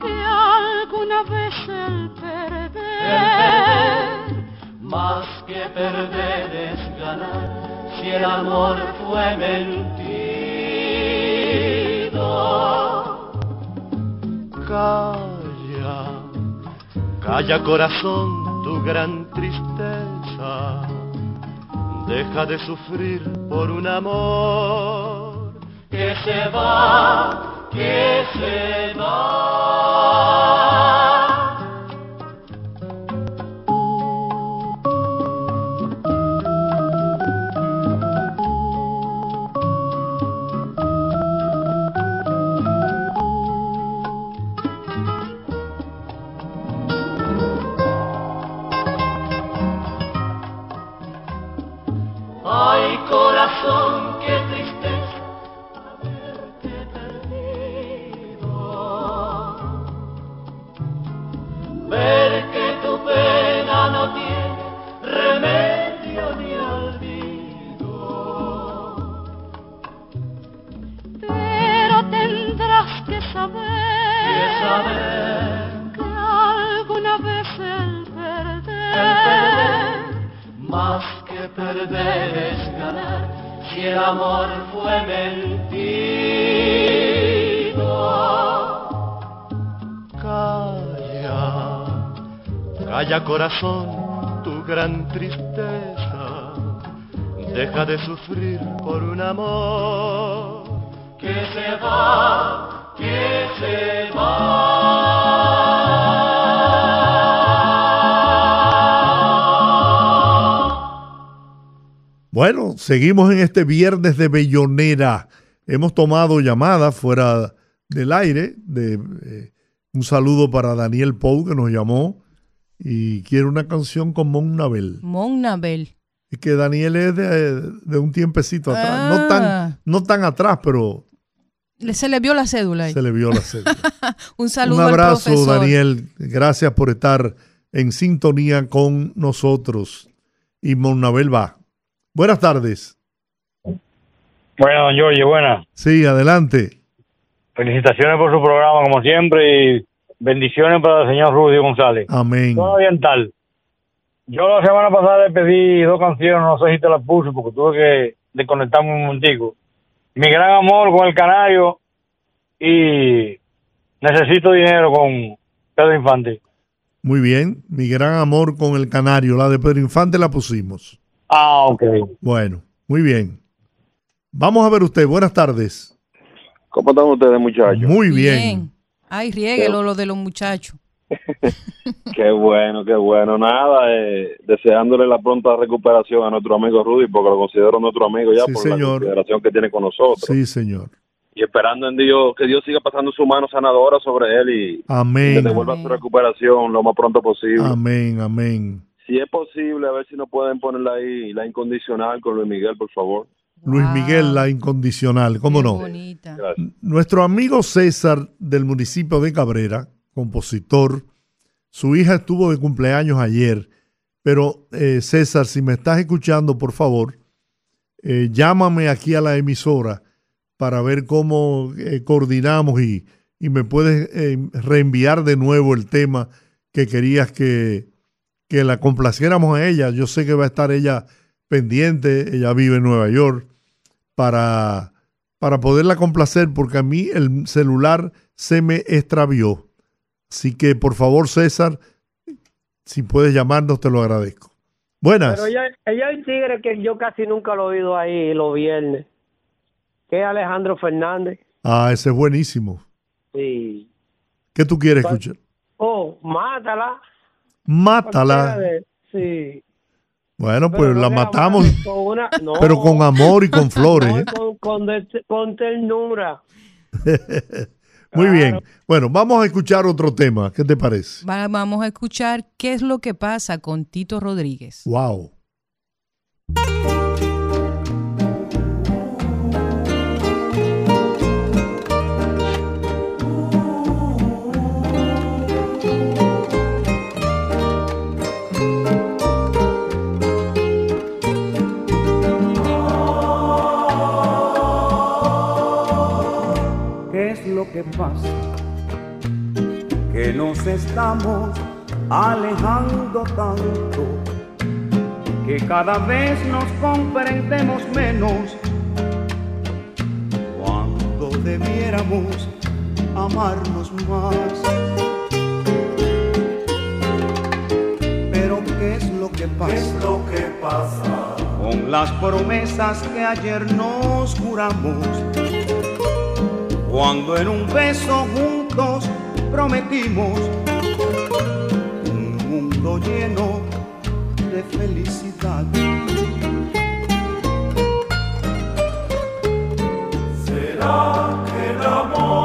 que alguna vez el perder, más que perder es ganar, si el amor fue mentido. Calla, calla corazón tu gran tristeza, deja de sufrir por un amor que se va, que se va. Corazón, tu gran tristeza, deja de sufrir por un amor que se va, que se va. Bueno, seguimos en este viernes de Bellonera. Hemos tomado llamadas fuera del aire. De, eh, un saludo para Daniel Pou que nos llamó y quiere una canción con Mon Nabel. Mon Nabel. Es que Daniel es de, de un tiempecito atrás. No, Ah. tan, no tan atrás, pero Se le vio la cédula ahí. se le vio la cédula. [LAUGHS] Un saludo un abrazo, al profesor. Daniel. Gracias por estar en sintonía con nosotros. Y Mon Nabel va. Buenas tardes. Bueno, don Giorgi, buenas. Sí, adelante. Felicitaciones por su programa, como siempre, y bendiciones para el señor Rudy González. Amén. Todo oriental. Yo la semana pasada le pedí dos canciones, no sé si te las puse porque tuve que desconectarme un momentico. Mi gran amor con el canario y necesito dinero con Pedro Infante. Muy bien. Mi gran amor con el canario. La de Pedro Infante la pusimos. Ah, ok. Bueno, muy bien. Vamos a ver usted. Buenas tardes. ¿Cómo están ustedes, muchachos? Muy bien. Ay, riéguelo lo de los muchachos. [LAUGHS] Qué bueno, qué bueno. Nada, eh, deseándole la pronta recuperación a nuestro amigo Rudy, porque lo considero nuestro amigo ya Sí, por señor. la consideración que tiene con nosotros. Sí, señor. y esperando en Dios que Dios siga pasando su mano sanadora sobre él y Amén. que devuelva su recuperación lo más pronto posible. Amén, amén. Si es posible, a ver si nos pueden ponerla ahí, la incondicional con Luis Miguel, por favor. Luis Miguel, la incondicional, ¿cómo no? Bonita. Nuestro amigo César del municipio de Cabrera, compositor, su hija estuvo de cumpleaños ayer, pero eh, César, si me estás escuchando, por favor, eh, llámame aquí a la emisora para ver cómo eh, coordinamos y, y me puedes eh, reenviar de nuevo el tema que querías que, que la complaciéramos a ella. Yo sé que va a estar ella pendiente, ella vive en Nueva York, para, para poderla complacer, porque a mí el celular se me extravió. Así que por favor, César, si puedes llamarnos, te lo agradezco. Buenas. Pero ella, ella hay un tigre que yo casi nunca lo he oído ahí los viernes, que es Alejandro Fernández. Ah, ese es buenísimo. Sí. ¿Qué tú quieres escuchar? Oh, mátala. Mátala. Sí. Bueno, Pero pues no la matamos, con una- [LAUGHS] no. pero con amor y con [LAUGHS] flores. No, ¿eh? con, con, de- con ternura. [LAUGHS] Muy bien. Bueno, vamos a escuchar otro tema. ¿Qué te parece? Va- vamos a escuchar qué es lo que pasa con Tito Rodríguez. Wow. Que nos estamos alejando tanto que cada vez nos comprendemos menos cuando debiéramos amarnos más. Pero ¿qué es lo que pasa? ¿Qué es lo que pasa? Con las promesas que ayer nos juramos cuando en un beso juntos prometimos un mundo lleno de felicidad. ¿Será que el amor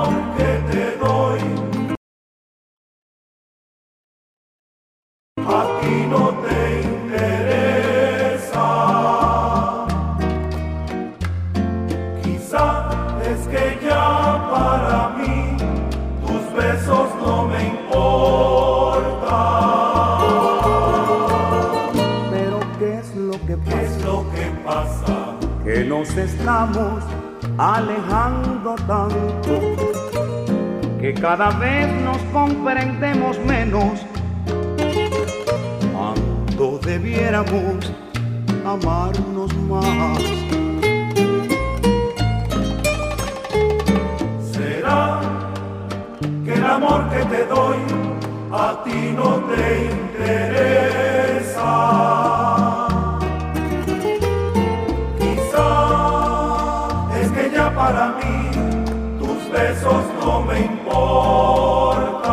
estamos alejando tanto que cada vez nos comprendemos menos cuando debiéramos amarnos más. ¿Será que el amor que te doy a ti no te interesa? Tus besos no me importan.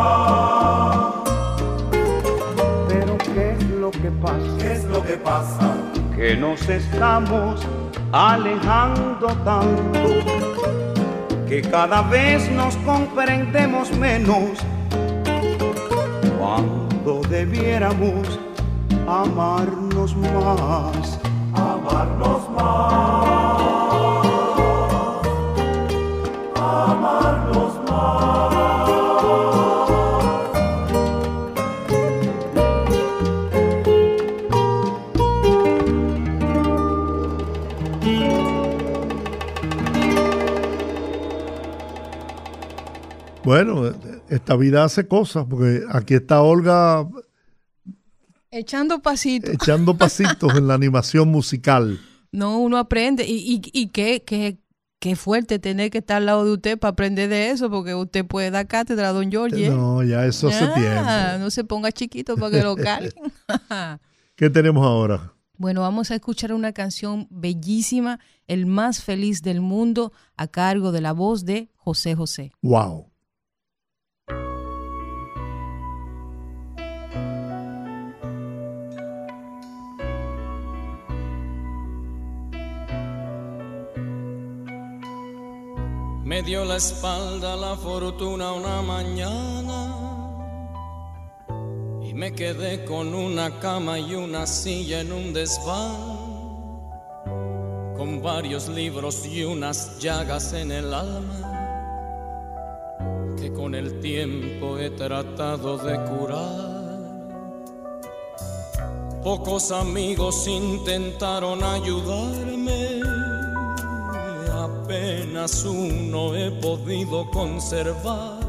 Pero ¿qué es lo que pasa? ¿Qué es lo que pasa? Que nos estamos alejando tanto que cada vez nos comprendemos menos cuando debiéramos amarnos más. Bueno, esta vida hace cosas, porque aquí está Olga Echando pasitos. echando [LAUGHS] pasitos en la animación musical. No, uno aprende. Y, y, y qué, qué, qué fuerte tener que estar al lado de usted para aprender de eso, porque usted puede dar cátedra a don George. No, ya eso hace Ah, tiempo. No se ponga chiquito para que lo [LAUGHS] carguen. [LAUGHS] ¿Qué tenemos ahora? Bueno, vamos a escuchar una canción bellísima, El más feliz del mundo, a cargo de la voz de José José. Wow. Me dio la espalda la fortuna una mañana. Y me quedé con una cama y una silla en un desván, con varios libros y unas llagas en el alma. Que con el tiempo he tratado de curar. Pocos amigos intentaron ayudarme, apenas uno he podido conservar.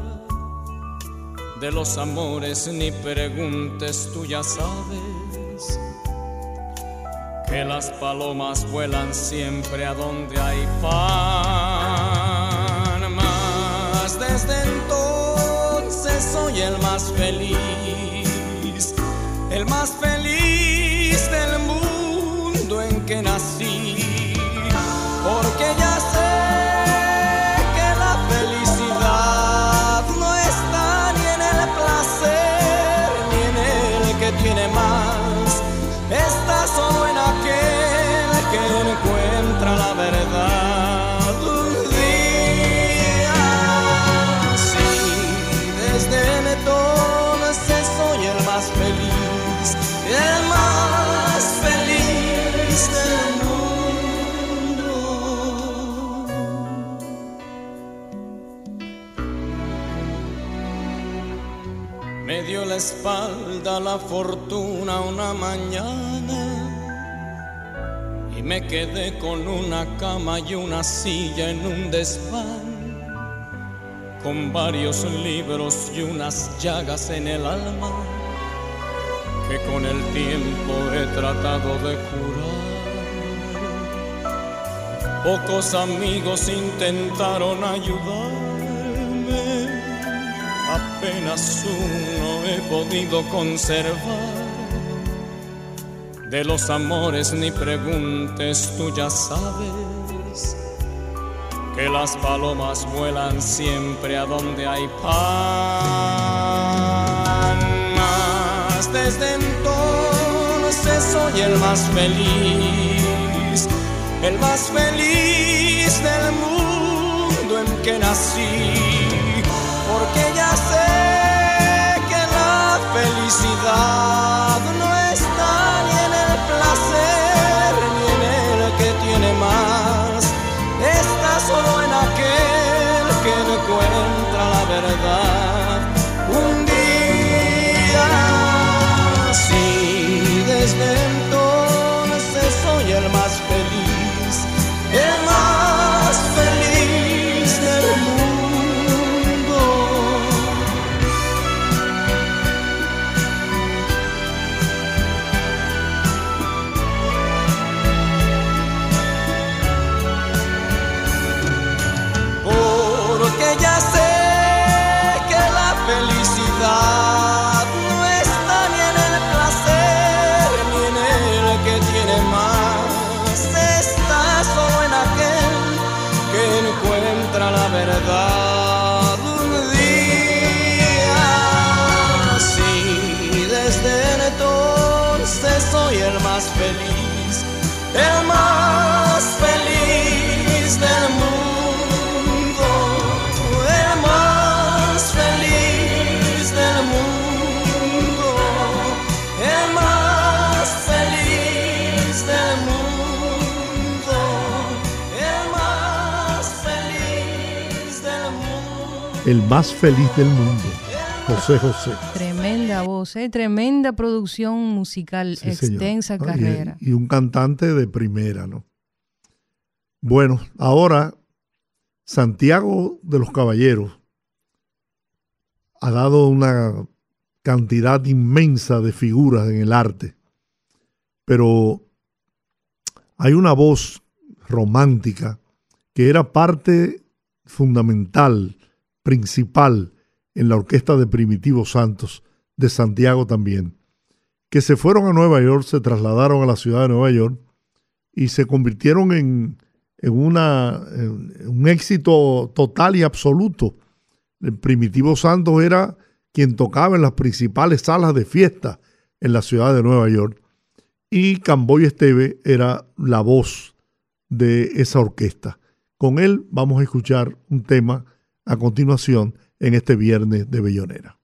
De los amores ni preguntes, tú ya sabes que las palomas vuelan siempre a donde hay pan. Desde entonces soy el más feliz, el más feliz espalda la fortuna una mañana y me quedé con una cama y una silla en un desván, con varios libros y unas llagas en el alma que con el tiempo he tratado de curar. Pocos amigos intentaron ayudarme, apenas uno he podido conservar. De los amores ni preguntes, tú ya sabes que las palomas vuelan siempre a donde hay pan. Desde entonces soy el más feliz, el más feliz del mundo en que nací, felicidad El más feliz del mundo, José José. Tremenda voz, ¿eh? tremenda producción musical, Sí, señor. extensa ¿no? Y- carrera. Y, un cantante de primera, ¿no? Bueno, ahora Santiago de los Caballeros ha dado una cantidad inmensa de figuras en el arte, pero hay una voz romántica que era parte fundamental, principal en la orquesta de Primitivo Santos, de Santiago también, que se fueron a Nueva York, se trasladaron a la ciudad de Nueva York y se convirtieron en, en una, un éxito total y absoluto. Primitivo Santos era quien tocaba en las principales salas de fiesta en la ciudad de Nueva York y Camboy Esteve era la voz de esa orquesta, Con él vamos a escuchar un tema a continuación en este viernes de Bellonera.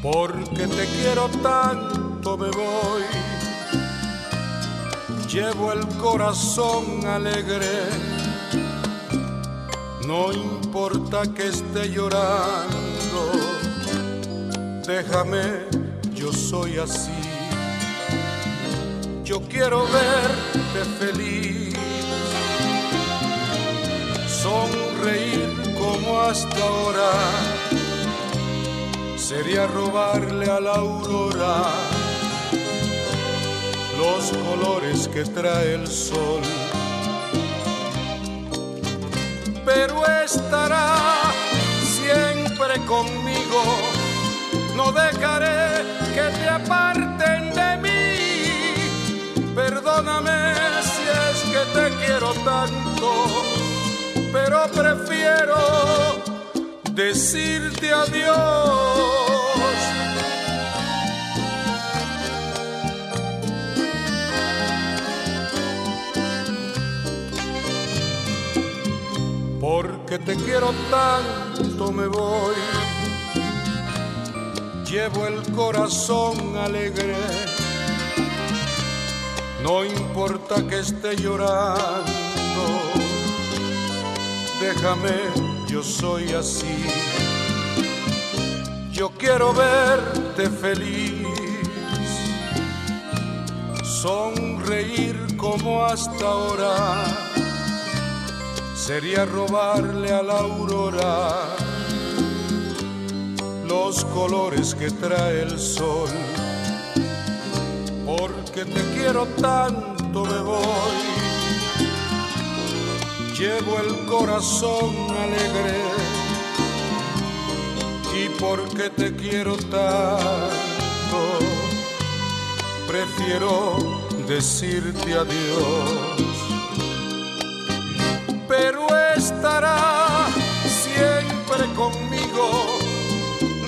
Porque te quiero tanto me voy. Llevo el corazón alegre. No importa que esté llorando. Déjame, yo soy así. Yo quiero verte feliz. Sonreír como hasta ahora sería robarle a la aurora los colores que trae el sol. Pero estará siempre conmigo, no dejaré que te aparten de mí. Perdóname si es que te quiero tanto, pero prefiero decirte adiós. Porque te quiero tanto me voy. Llevo el corazón alegre. No importa que esté llorando. Déjame yo soy así. Yo quiero verte feliz, sonreír como hasta ahora. Sería robarle a la aurora los colores que trae el sol. Porque te quiero tanto me voy llevo el corazón alegre y porque te quiero tanto, prefiero decirte adiós. Pero estará siempre conmigo,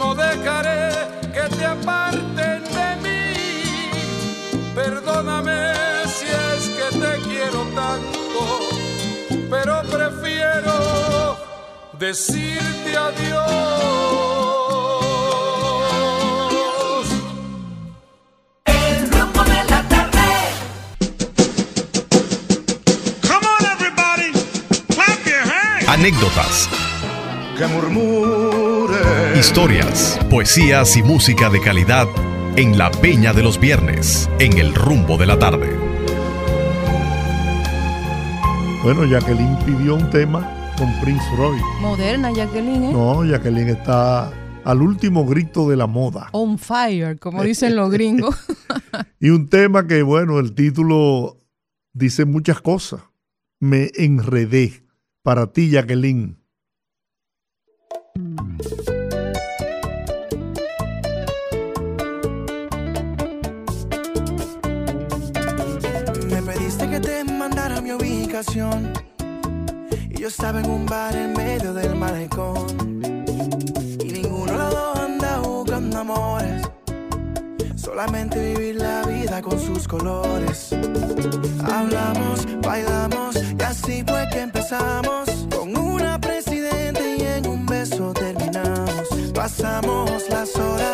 no dejaré que te aparten de mí. Perdóname si es que te quiero tanto pero prefiero decirte adiós. El rumbo de la tarde. Come on everybody, clap your hands. Anécdotas, Que murmure. historias, poesías y música de calidad en la Peña de los Viernes, en el rumbo de la tarde. Bueno, Jacqueline pidió un tema con Prince Roy. Moderna, Jacqueline, ¿eh? No, Jacqueline está al último grito de la moda. On fire, como dicen los gringos. [LAUGHS] Y un tema que, bueno, el título dice muchas cosas. Me enredé. Para ti, Jacqueline. Y yo estaba en un bar en medio del malecón. Y ninguno de los dos anda buscando amores. Solamente vivir la vida con sus colores. Hablamos, bailamos y así fue que empezamos. Con una presidenta y en un beso terminamos. Pasamos las horas,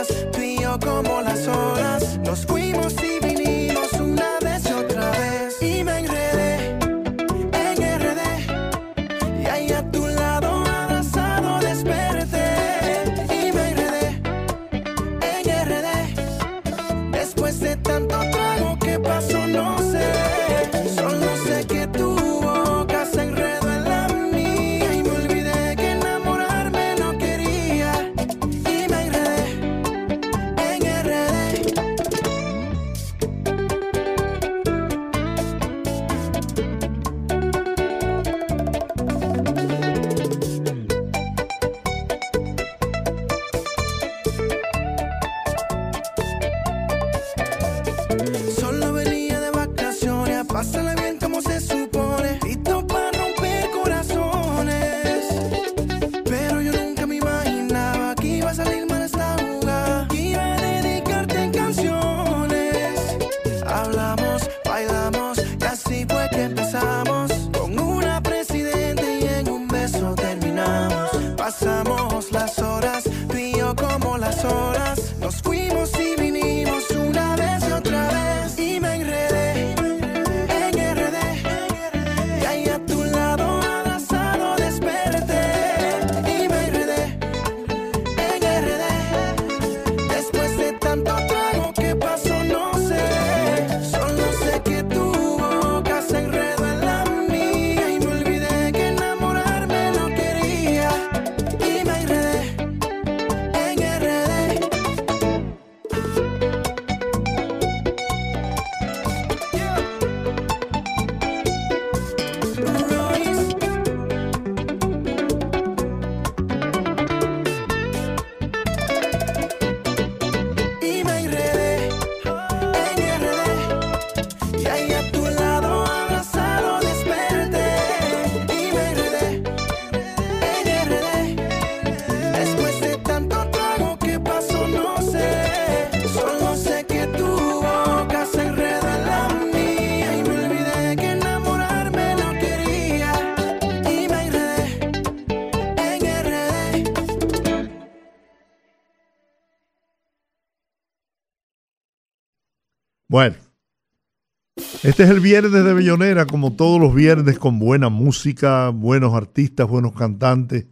este es el viernes de Bellonera, como todos los viernes, con buena música, buenos artistas, buenos cantantes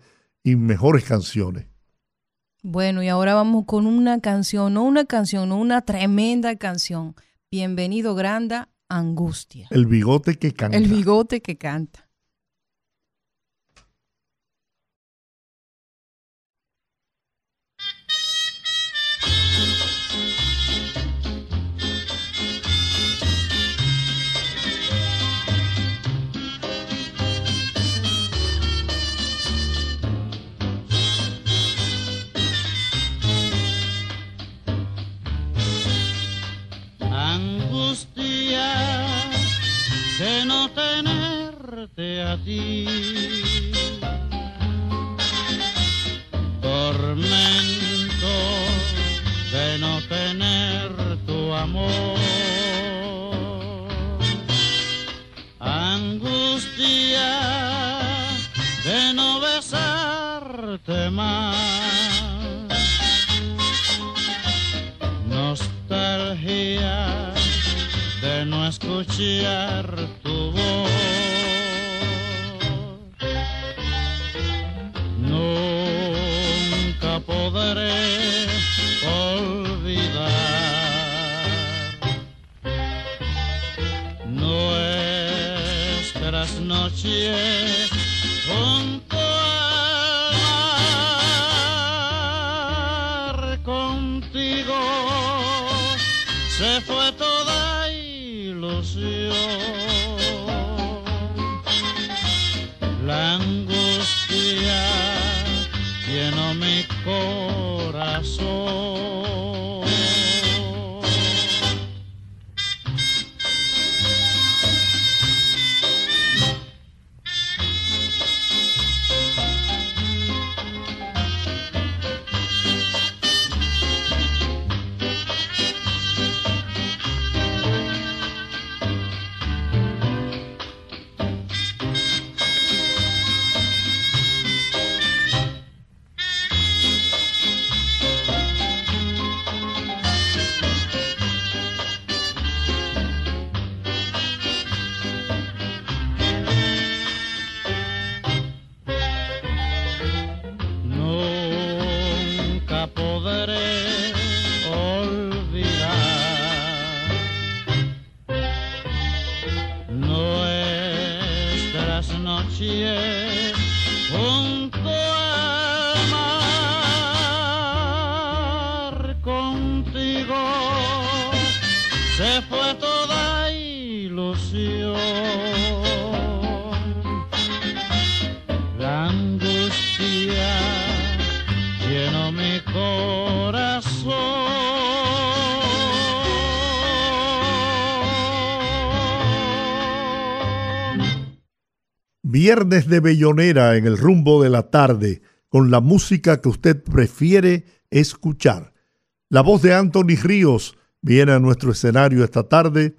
y mejores canciones. Bueno, y ahora vamos con una canción, no una canción, no una tremenda canción. Bienvenido, Granda, Angustia. El bigote que canta. El bigote que canta. Tenerte a ti. Tormento de no tener tu amor. Angustia de no besarte más. Nostalgia de no escuchar Viernes de Bellonera en el rumbo de la tarde, con la música que usted prefiere escuchar. La voz de Anthony Ríos viene a nuestro escenario esta tarde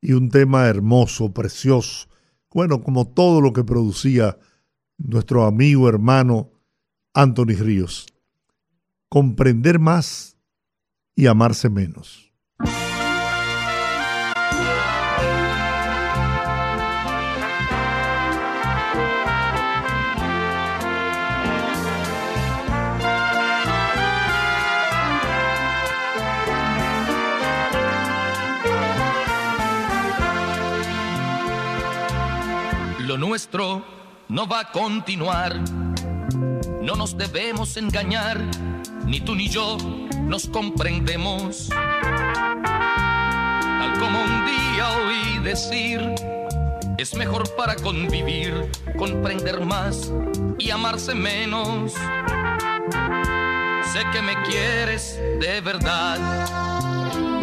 y un tema hermoso, precioso. Bueno, como todo lo que producía nuestro amigo hermano Anthony Ríos. Comprender más y amarse menos. Nuestro no va a continuar. No nos debemos engañar, ni tú ni yo nos comprendemos. Tal como un día oí decir, es mejor para convivir, comprender más y amarse menos. Sé que me quieres de verdad,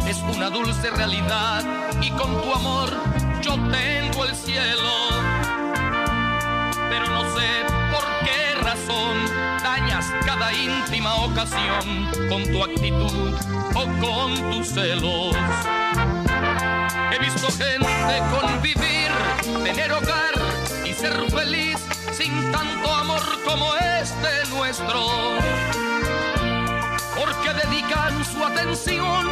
es una dulce realidad y con tu amor yo tengo el cielo íntima ocasión con tu actitud o con tus celos. He visto gente convivir, tener hogar y ser feliz sin tanto amor como este nuestro. Porque dedican su atención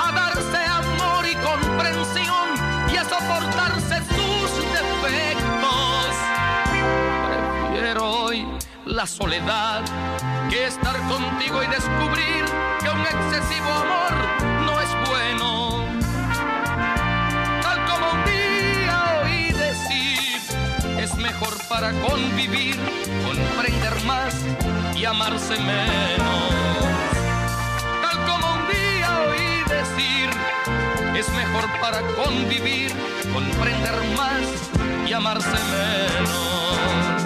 a darse amor y comprensión y a soportarse sus defectos. Prefiero hoy la soledad que estar contigo y descubrir que un excesivo amor no es bueno. Tal como un día oí decir, es mejor para convivir, comprender más y amarse menos. Tal como un día oí decir, es mejor para convivir, comprender más y amarse menos.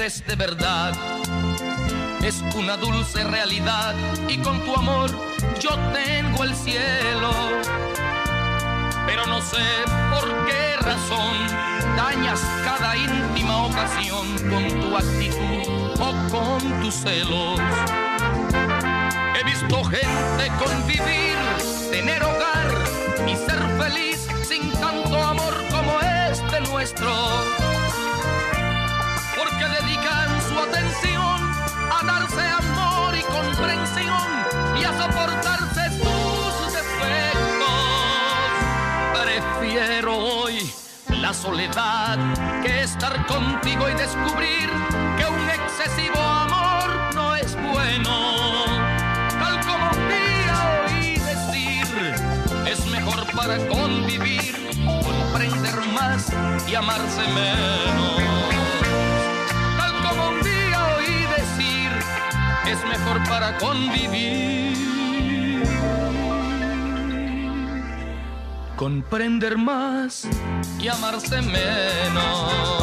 Quieres de verdad, es una dulce realidad y con tu amor yo tengo el cielo. Pero no sé por qué razón dañas cada íntima ocasión con tu actitud o con tus celos. He visto gente convivir, tener hogar y ser feliz sin tanto amor como este nuestro. Porque dedican su atención a darse amor y comprensión y a soportarse sus defectos. Prefiero hoy la soledad que estar contigo y descubrir que un excesivo amor no es bueno. Tal como día oí decir, es mejor para convivir, comprender más y amarse menos. Es mejor para convivir. Comprender más y amarse menos.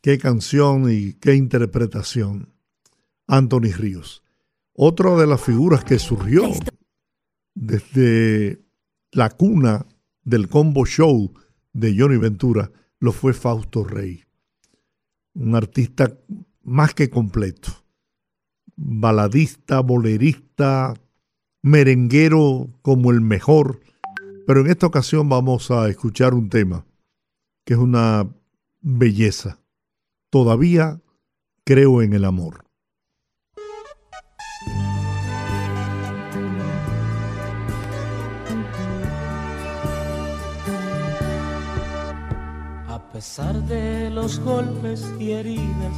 Qué canción y qué interpretación. Anthony Ríos. Otra de las figuras que surgió desde la cuna del combo show de Johnny Ventura lo fue Fausto Rey. Un artista más que completo. Baladista, bolerista, merenguero como el mejor. Pero en esta ocasión vamos a escuchar un tema que es una belleza. Todavía creo en el amor. Pesar de los golpes y heridas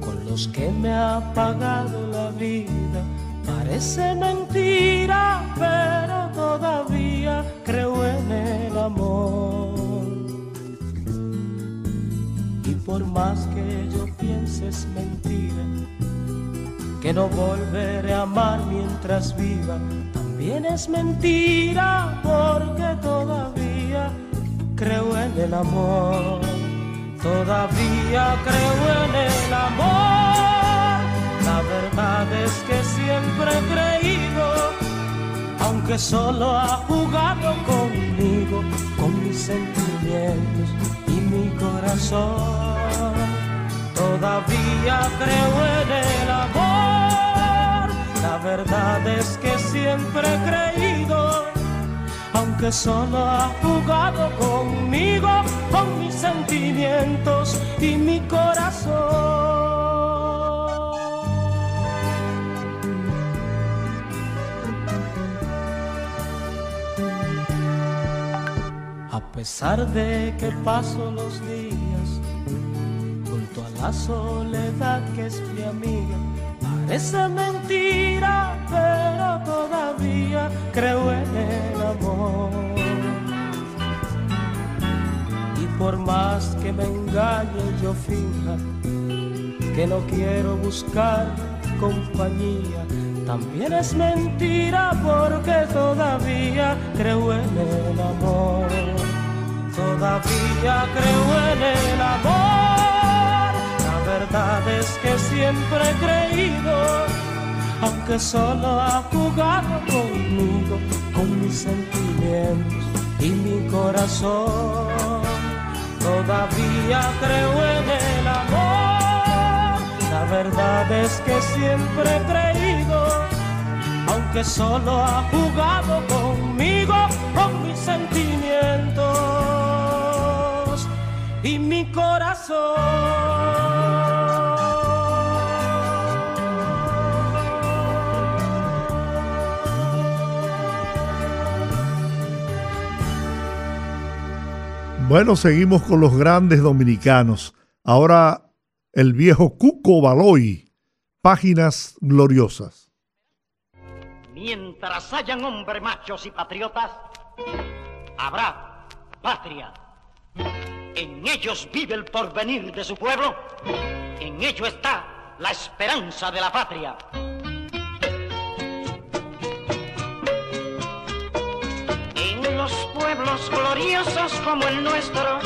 con los que me ha pagado la vida, parece mentira, pero todavía creo en el amor. Y por más que yo piense es mentira, que no volveré a amar mientras viva, también es mentira, porque todavía creo en el amor, todavía creo en el amor. La verdad es que siempre he creído, aunque solo ha jugado conmigo, con mis sentimientos y mi corazón. Todavía creo en el amor. La verdad es que siempre he creído aunque solo ha jugado conmigo, con mis sentimientos y mi corazón. A pesar de que paso los días junto a la soledad que es mi amiga, Parece mentira, pero todavía creo en el amor. Y por más que me engañe yo finja que no quiero buscar compañía, también es mentira porque todavía creo en el amor. Todavía creo en el amor. La verdad es que siempre he creído, aunque solo ha jugado conmigo, con mis sentimientos y mi corazón. Todavía creo en el amor. La verdad es que siempre he creído, aunque solo ha jugado conmigo, con mis sentimientos y mi corazón. Bueno, seguimos con los grandes dominicanos. Ahora el viejo Cuco Baloy, páginas gloriosas. Mientras hayan hombres machos y patriotas, habrá patria. En ellos vive el porvenir de su pueblo, en ello está la esperanza de la patria. En los pueblos gloriosos como el nuestro,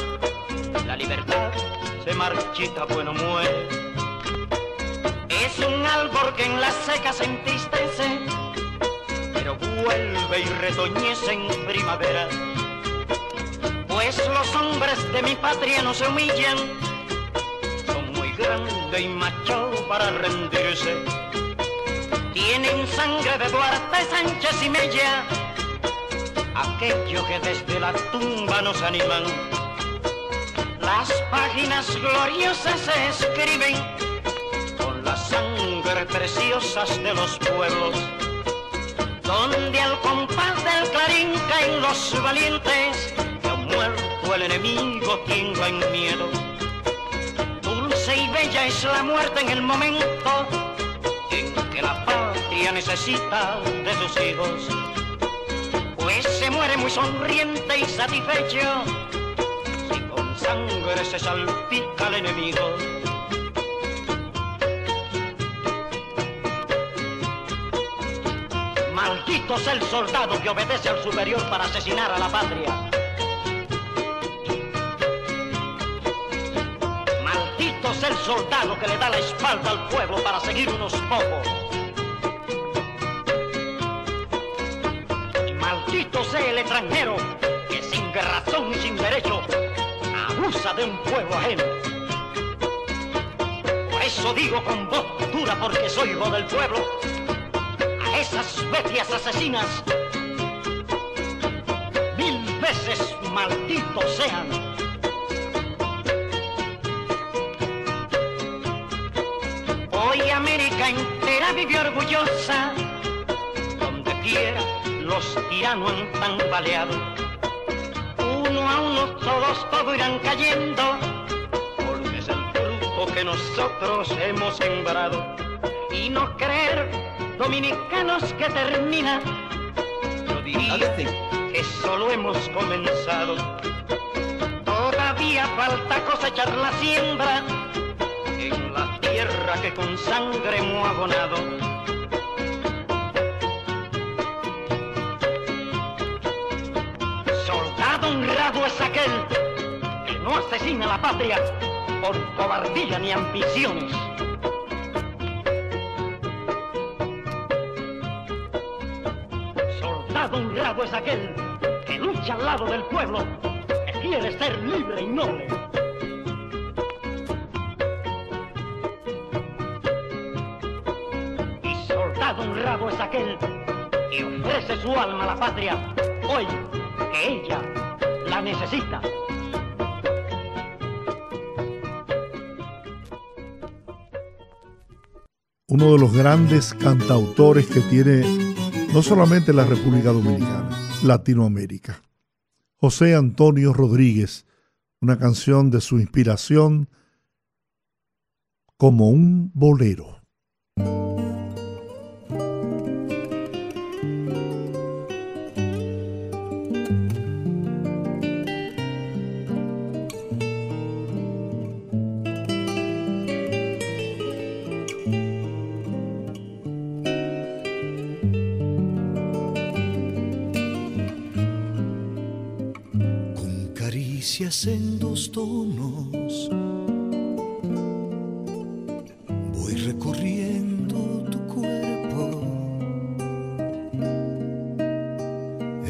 la libertad se marchita, bueno muere. Es un árbol que en la seca se entristece, pero vuelve y retoñece en primavera. Pues los hombres de mi patria no se humillan, son muy grandes y machos para rendirse. Tienen sangre de Duarte, Sánchez y Mella, aquello que desde la tumba nos animan. Las páginas gloriosas se escriben con la sangre preciosas de los pueblos, donde al compás del clarín caen los valientes, muerto el enemigo, tenga en miedo. Dulce y bella es la muerte en el momento en que la patria necesita de sus hijos, pues se muere muy sonriente y satisfecho si con sangre se salpica al enemigo. Maldito es el soldado que obedece al superior para asesinar a la patria. Es el soldado que le da la espalda al pueblo para seguir unos pocos. Maldito sea el extranjero que sin razón y sin derecho abusa de un pueblo ajeno. Por eso digo con voz dura porque soy hijo del pueblo a esas bestias asesinas. Mil veces malditos sean. Entera vive orgullosa, donde quiera los tiranos han tambaleado. Uno a uno todos, todos irán cayendo, porque es el fruto que nosotros hemos sembrado. Y no creer, dominicanos, que termina, yo diría que solo hemos comenzado. Todavía falta cosechar la siembra que con sangre hemos. Soldado honrado es aquel que no asesina a la patria por cobardía ni ambiciones. Soldado honrado es aquel que lucha al lado del pueblo, que quiere ser libre y noble. Es aquel que ofrece su alma a la patria hoy que ella la necesita. Uno de los grandes cantautores que tiene no solamente la República Dominicana, Latinoamérica. José Antonio Rodríguez, una canción de su inspiración como un bolero.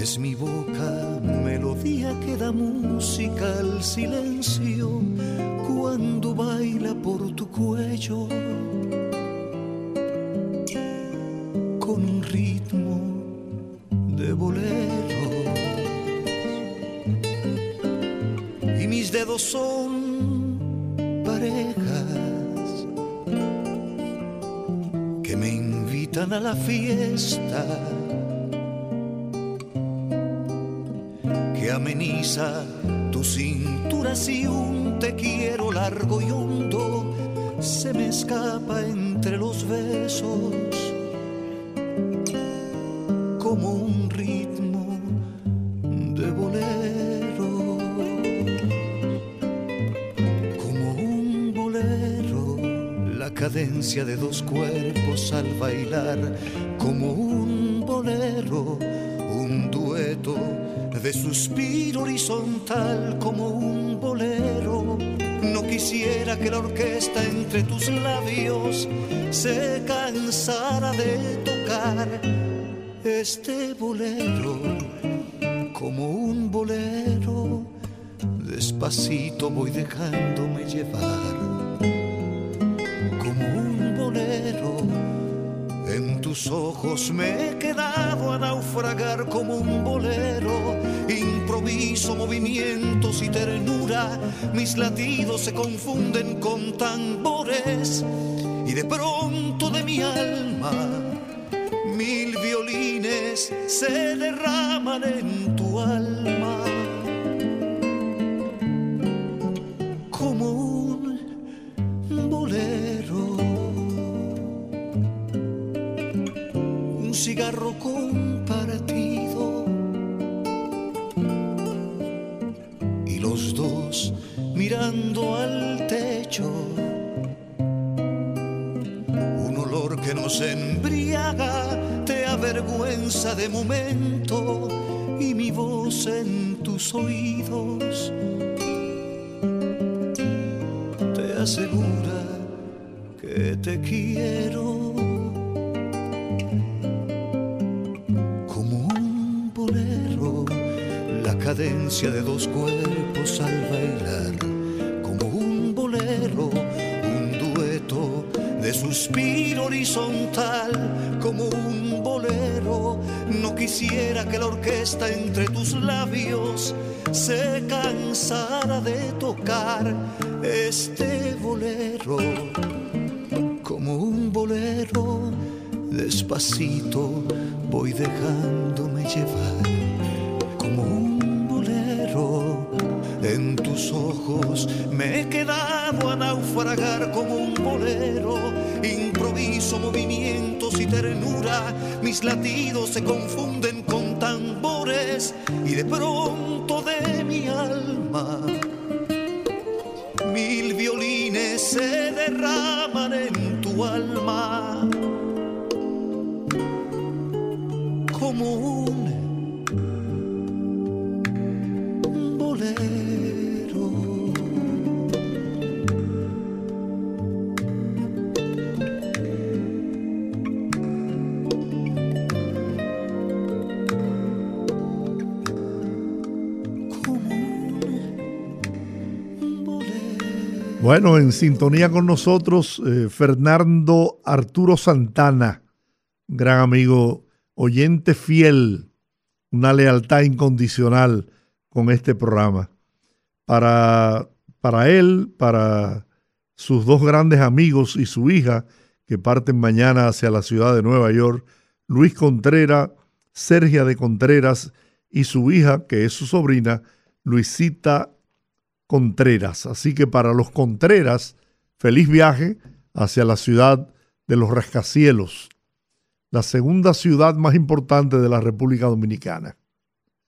Es mi boca melodía que da música al silencio cuando baila por tu cuello. Con un ritmo de bolero y mis dedos son orejas que me invitan a la fiesta tu cintura si un te quiero largo y hondo se me escapa entre los besos como un ritmo de bolero, como un bolero, la cadencia de dos cuerpos al bailar, como un bolero, de suspiro horizontal, como un bolero. No quisiera que la orquesta entre tus labios se cansara de tocar este bolero como un bolero. Despacito voy dejándome llevar como un bolero. En tus ojos me he quedado a naufragar como un. Improviso movimientos y ternura. Mis latidos se confunden con tambores. Y de pronto de mi alma mil violines se derraman en tu alma de dos cuerpos al bailar, como un bolero, un dueto de suspiro horizontal, como un bolero. No quisiera que la orquesta entre tus labios se cansara de alma. Bueno, en sintonía con nosotros, eh, Fernando Arturo Santana, gran amigo, oyente fiel, una lealtad incondicional con este programa. Para, para él, para sus dos grandes amigos y su hija, que parten mañana hacia la ciudad de Nueva York, Luis Contreras, Sergia de Contreras y su hija, que es su sobrina, Luisita Contreras. Así que para los Contreras, feliz viaje hacia la ciudad de los rascacielos, la segunda ciudad más importante de la República Dominicana.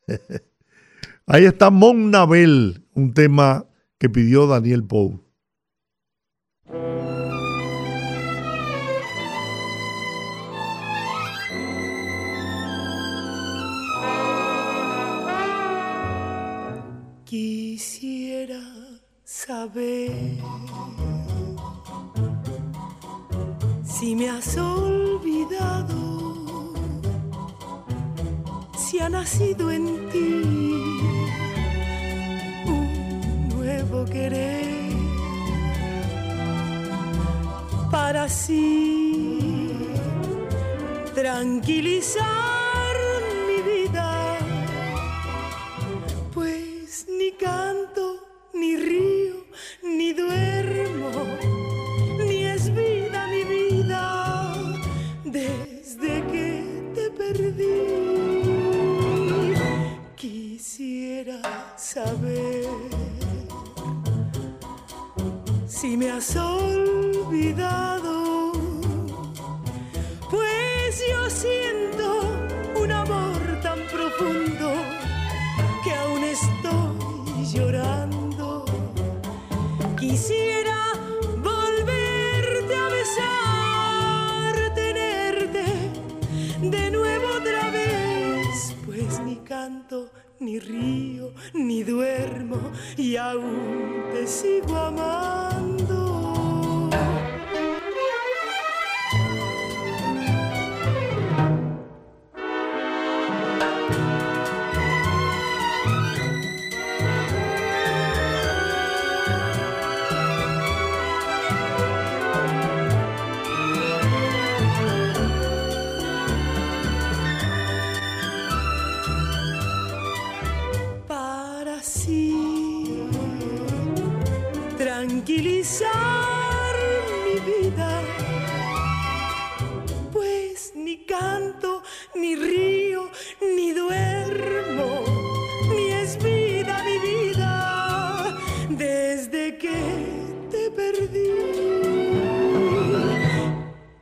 [LAUGHS] Ahí está Mon Nabel, un tema que pidió Daniel Pou. Saber si me has olvidado, si ha nacido en ti un nuevo querer para así tranquilizar mi vida. Pues ni canto, ni río, ni duermo, ni es vida mi vida desde que te perdí. Quisiera saber si me has olvidado, pues yo siento un amor tan profundo que aún estoy llorando. Quisiera volverte a besar, tenerte de nuevo otra vez, pues ni canto, ni río, ni duermo y aún te sigo amando. Tranquilizar mi vida, pues ni canto, ni río, ni duermo, ni es vida mi vida desde que te perdí.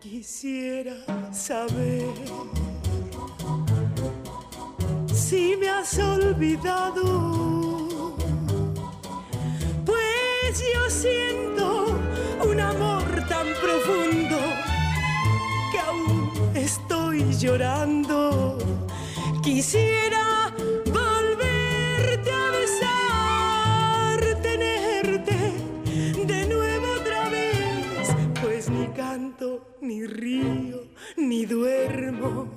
Quisiera saber si me has olvidado. Llorando. Quisiera volverte a besar, tenerte de nuevo otra vez, pues ni canto, ni río, ni duermo.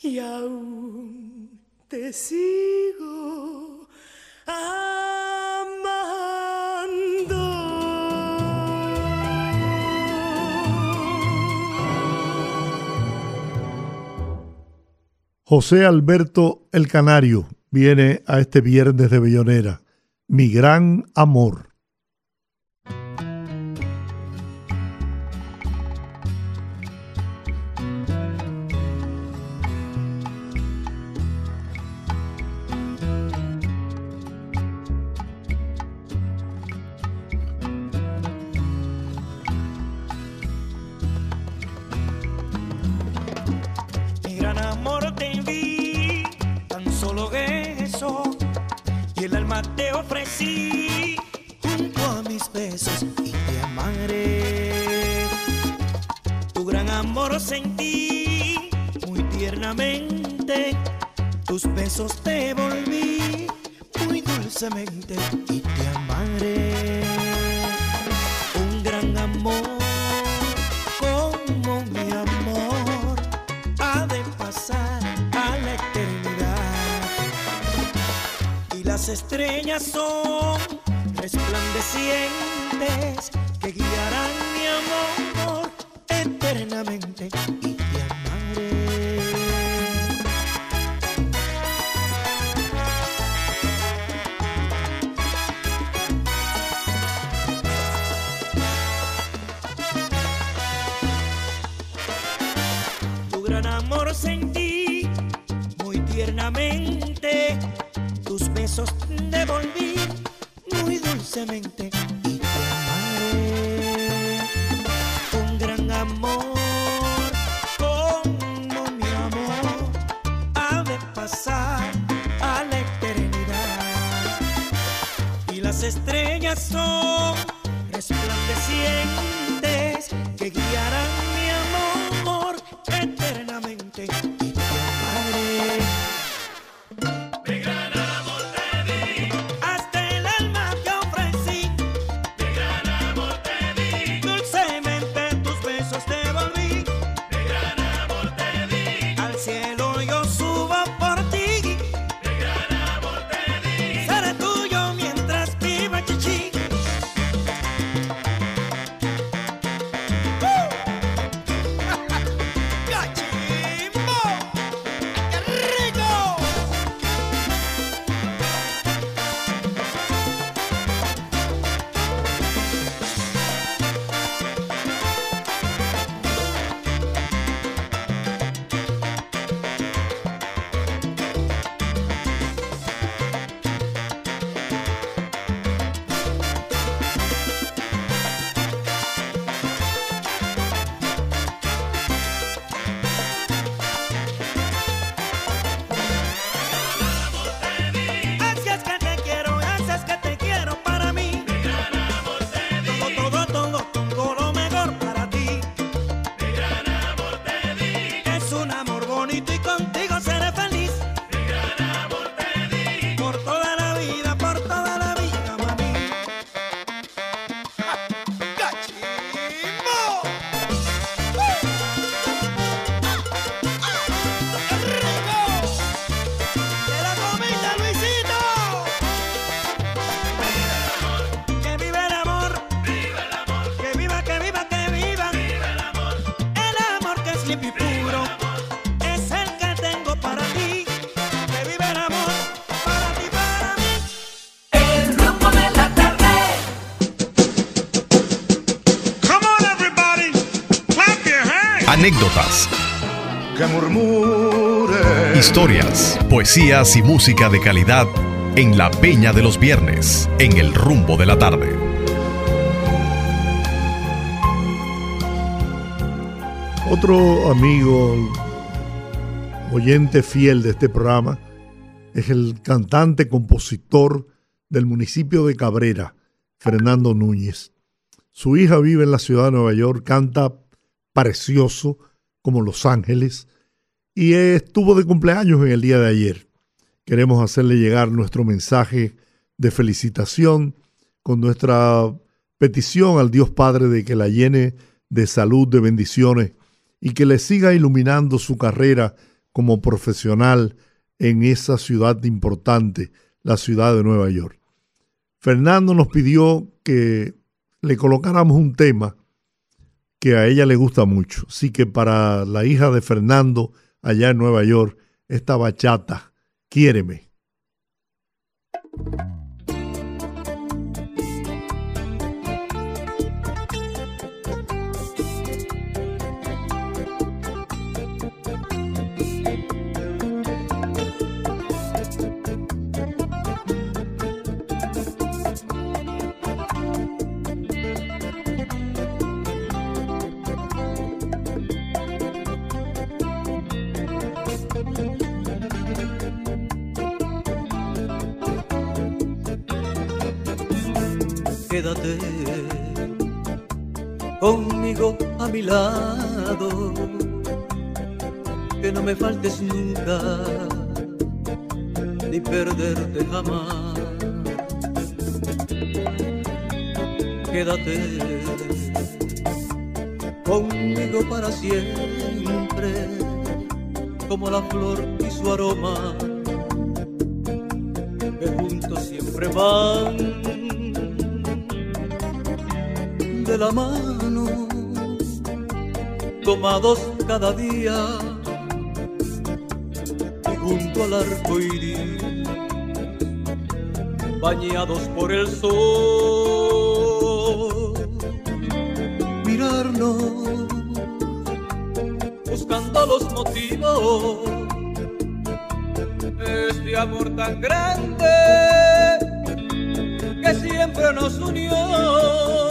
Y aún te sigo José Alberto El Canario viene a este viernes de Bellonera. Mi gran amor. Anécdotas, que murmure. historias, poesías y música de calidad en la Peña de los Viernes, en el rumbo de la tarde. Otro amigo, oyente fiel de este programa, es el cantante, compositor del municipio de Cabrera, Fernando Núñez. Su hija vive en la ciudad de Nueva York, canta precioso como Los Ángeles y estuvo de cumpleaños en el día de ayer. Queremos hacerle llegar nuestro mensaje de felicitación con nuestra petición al Dios Padre de que la llene de salud, de bendiciones y que le siga iluminando su carrera como profesional en esa ciudad importante, la ciudad de Nueva York. Fernando nos pidió que le colocáramos un tema que a ella le gusta mucho. Así que para la hija de Fernando allá en Nueva York, esta bachata, quiéreme. Nunca, ni perderte jamás. Quédate conmigo para siempre, como la flor y su aroma, que juntos siempre van de la mano, tomados cada día al arco iris, bañados por el sol, mirarnos, buscando los motivos, este amor tan grande que siempre nos unió.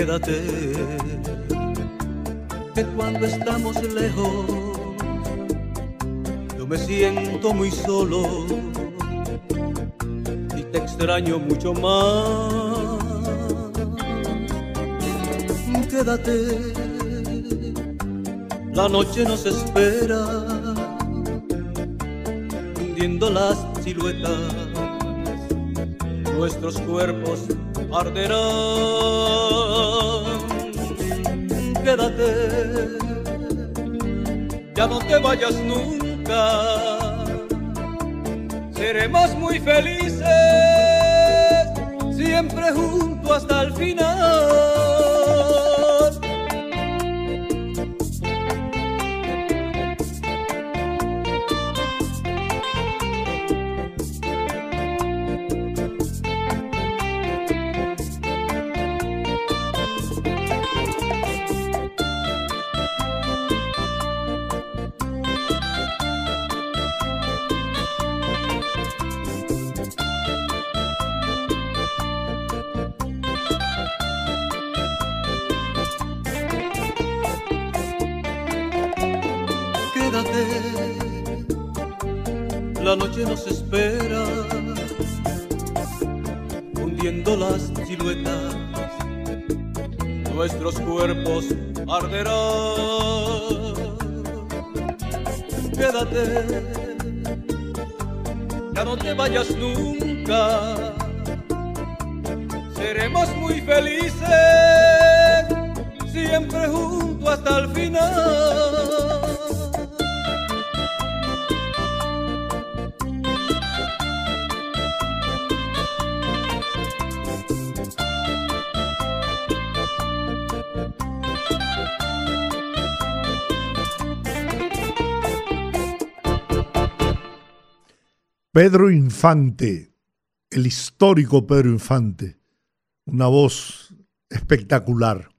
Quédate, que cuando estamos lejos yo me siento muy solo y te extraño mucho más. Quédate, la noche nos espera, hundiendo las siluetas, nuestros cuerpos arderán. Quédate, ya no te vayas nunca. Seremos muy felices, siempre juntos hasta el final. Pedro Infante, el histórico Pedro Infante, una voz espectacular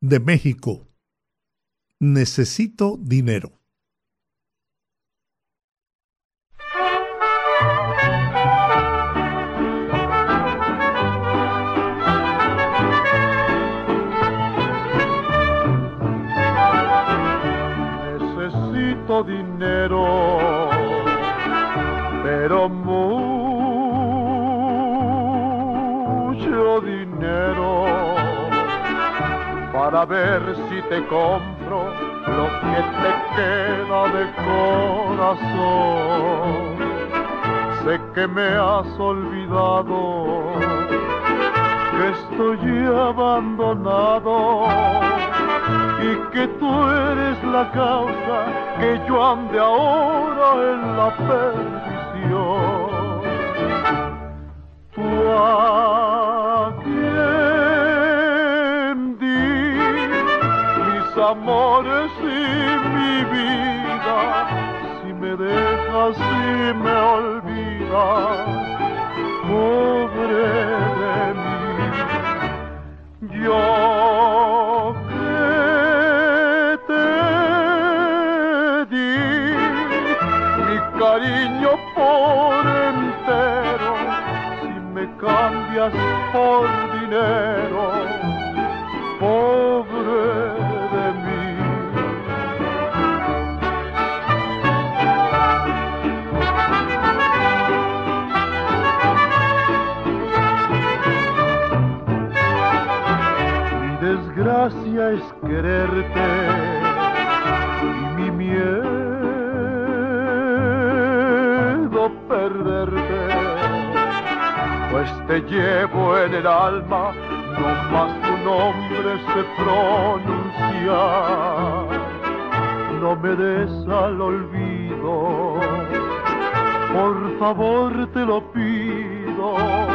de México. Necesito dinero. Para ver si te compro lo que te queda de corazón. Sé que me has olvidado, que estoy abandonado y que tú eres la causa que yo ande ahora en la perdición. Amores y mi vida, si me dejas y me olvidas, pobre de mí. Yo que te di mi cariño por entero, si me cambias por dinero, pobre quererte y mi miedo perderte, pues te llevo en el alma, no más tu nombre se pronuncia, no me des al olvido, por favor te lo pido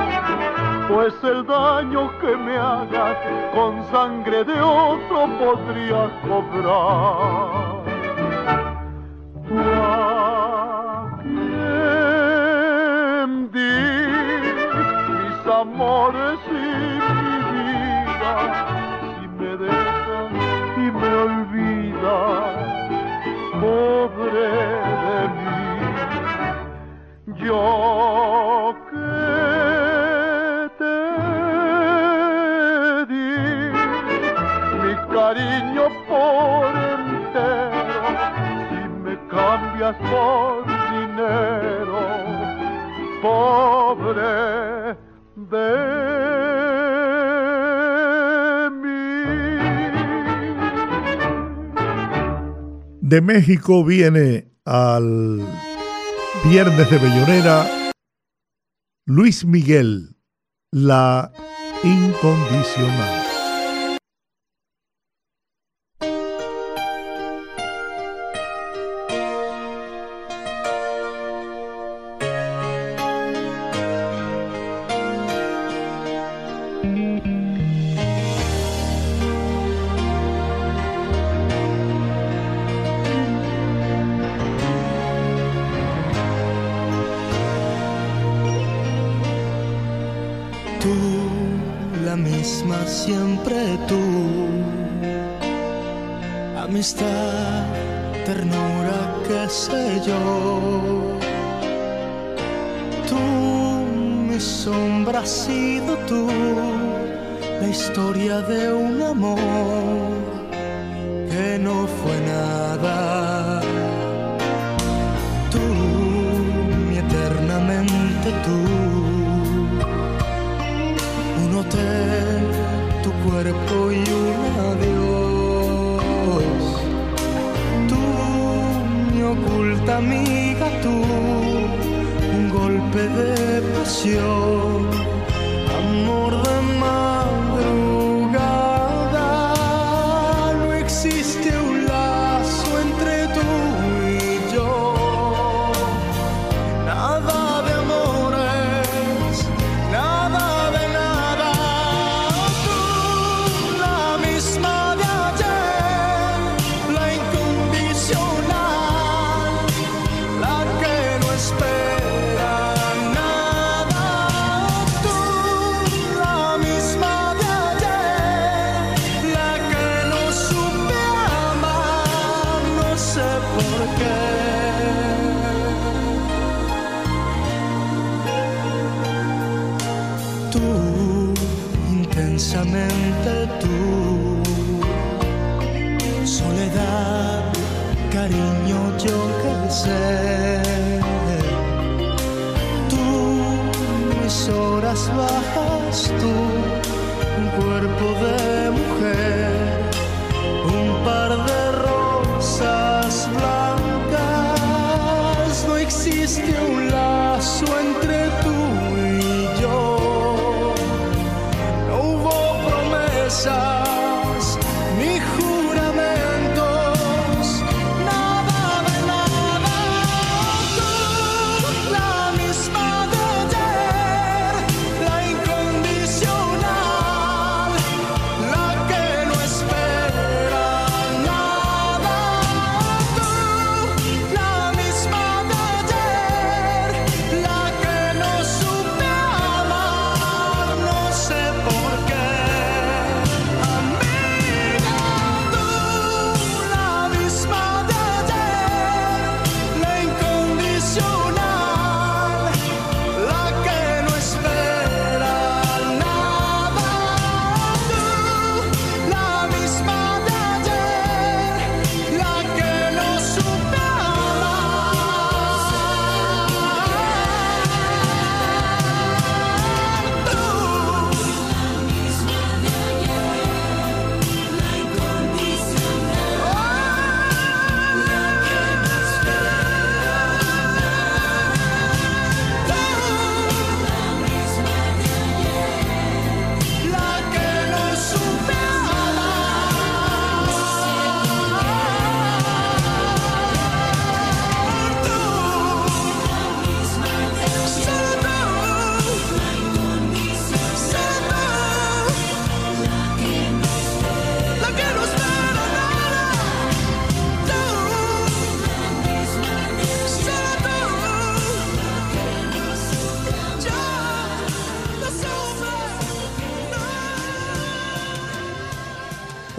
pues el daño que me hagas con sangre de otro podría cobrar. Tú di mis amores y mi vida, si me dejas y me olvidas, pobre de mí, yo dinero pobre de De México viene al Viernes de Bellonera Luis Miguel, la incondicional. Has sido tú. La historia de un amor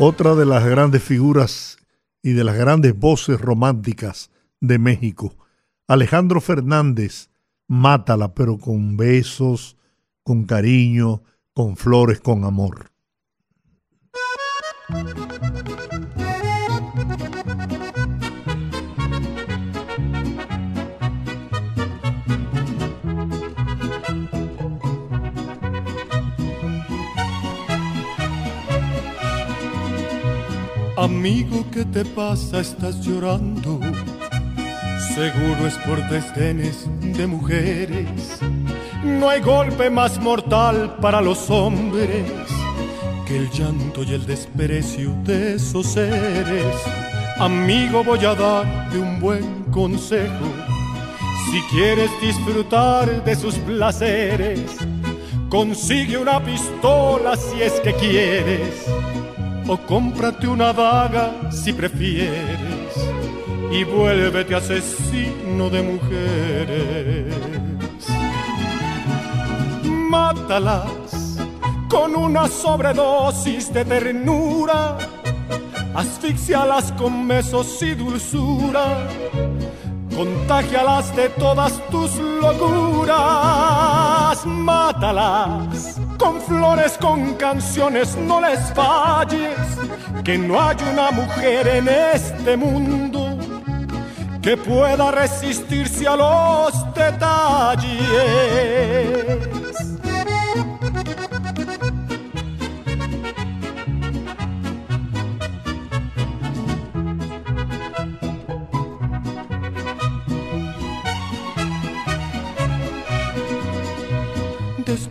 Otra de las grandes figuras y de las grandes voces románticas de México, Alejandro Fernández, mátala, pero con besos, con cariño, con flores, con amor. Amigo, ¿qué te pasa? Estás llorando. Seguro es por desdenes de mujeres. No hay golpe más mortal para los hombres que el llanto y el desprecio de esos seres. Amigo, voy a darte un buen consejo. Si quieres disfrutar de sus placeres, consigue una pistola si es que quieres o cómprate una daga si prefieres y vuélvete asesino de mujeres. Mátalas con una sobredosis de ternura, asfixialas con besos y dulzura, contagialas de todas tus locuras, mátalas con flores, con canciones, no les falles, que no hay una mujer en este mundo que pueda resistirse a los detalles.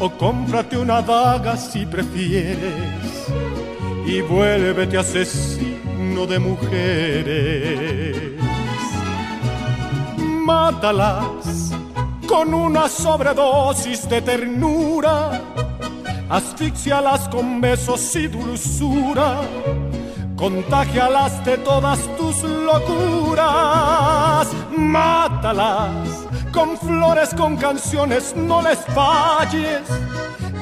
o cómprate una daga si prefieres y vuélvete asesino de mujeres. mátalas con una sobredosis de ternura, asfixialas con besos y dulzura, contagialas de todas tus locuras, mátalas con flores, con canciones, no les falles,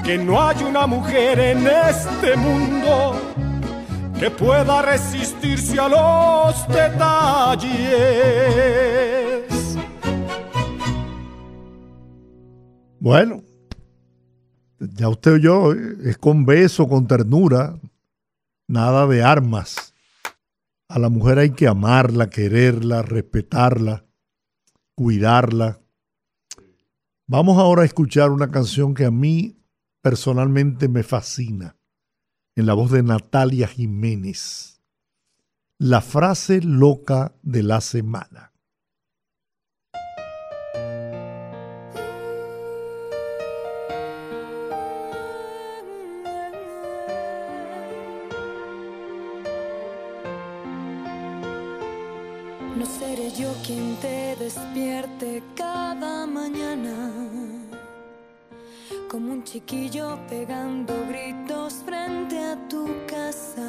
que no hay una mujer en este mundo que pueda resistirse a los detalles. Bueno, ya usted oyó, es con beso, con ternura, nada de armas. A la mujer hay que amarla, quererla, respetarla, cuidarla. Vamos ahora a escuchar una canción que a mí personalmente me fascina, en la voz de Natalia Jiménez. La frase loca de la semana. Chiquillo pegando gritos frente a tu casa.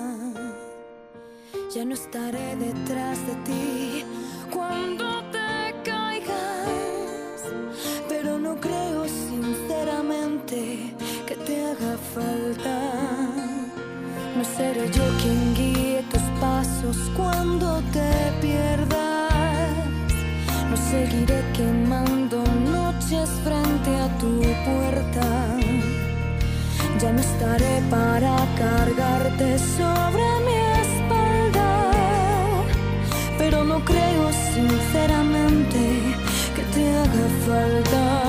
Ya no estaré detrás de ti cuando te caigas, pero no creo sinceramente que te haga falta. No seré yo quien guíe tus pasos cuando te pierdas. No seguiré quemando noches frente a tu puerta. Ya no estaré para cargarte sobre mi espalda. Pero no creo sinceramente que te haga falta.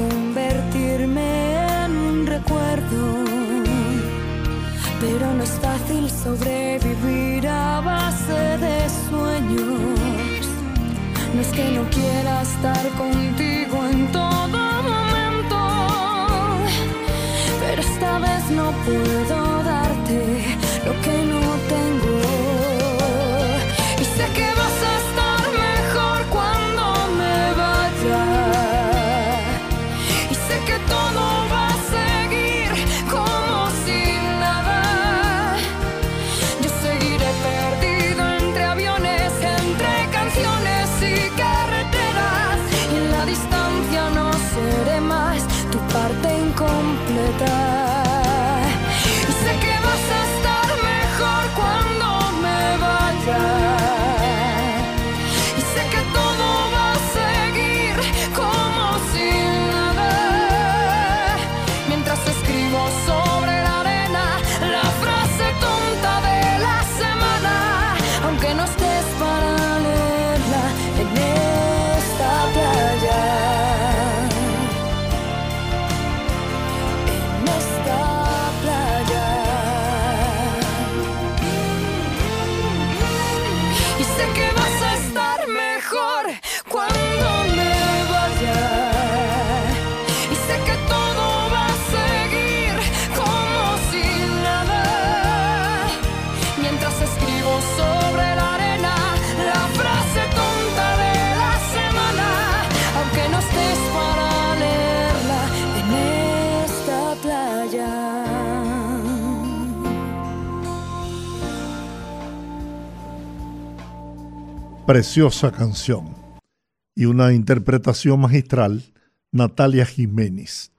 Convertirme en un recuerdo, pero no es fácil sobrevivir a base de sueños. No es que no quiera Preciosa canción y una interpretación magistral, Natalia Jiménez.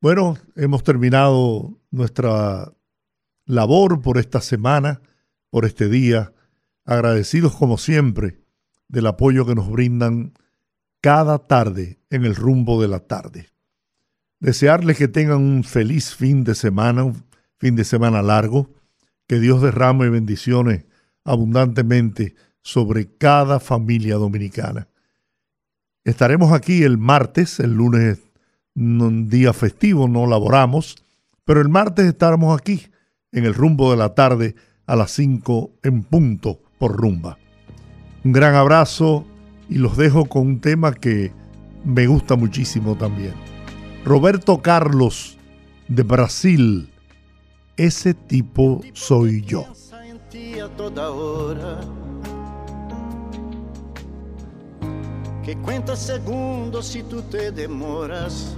Bueno, hemos terminado nuestra labor por esta semana, por este día, agradecidos como siempre del apoyo que nos brindan cada tarde en el rumbo de la tarde. Desearles que tengan un feliz fin de semana, un fin de semana largo, que Dios derrame bendiciones abundantemente sobre cada familia dominicana. Estaremos aquí el martes, el lunes un día festivo, no laboramos, pero el martes estaremos aquí en el rumbo de la tarde a las 5 en punto por rumba. Un gran abrazo y los dejo con un tema que me gusta muchísimo también. Roberto Carlos de Brasil, ese tipo soy yo. Que cuenta segundos si tú te demoras.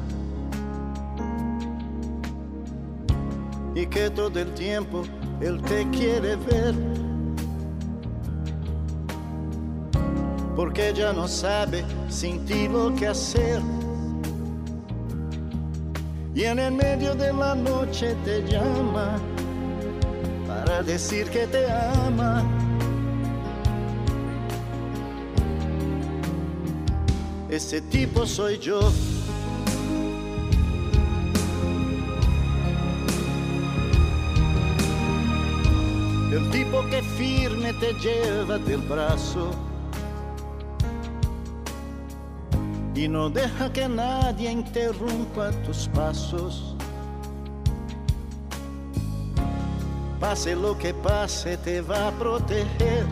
Y que todo el tiempo él te quiere ver. Porque ya no sabe sin ti lo que hacer. Y en el medio de la noche te llama para decir que te ama. Ese tipo soy yo. El tipo que firme te lleva del brazo y no deja que nadie interrumpa tus pasos. Pase lo que pase, te va a proteger.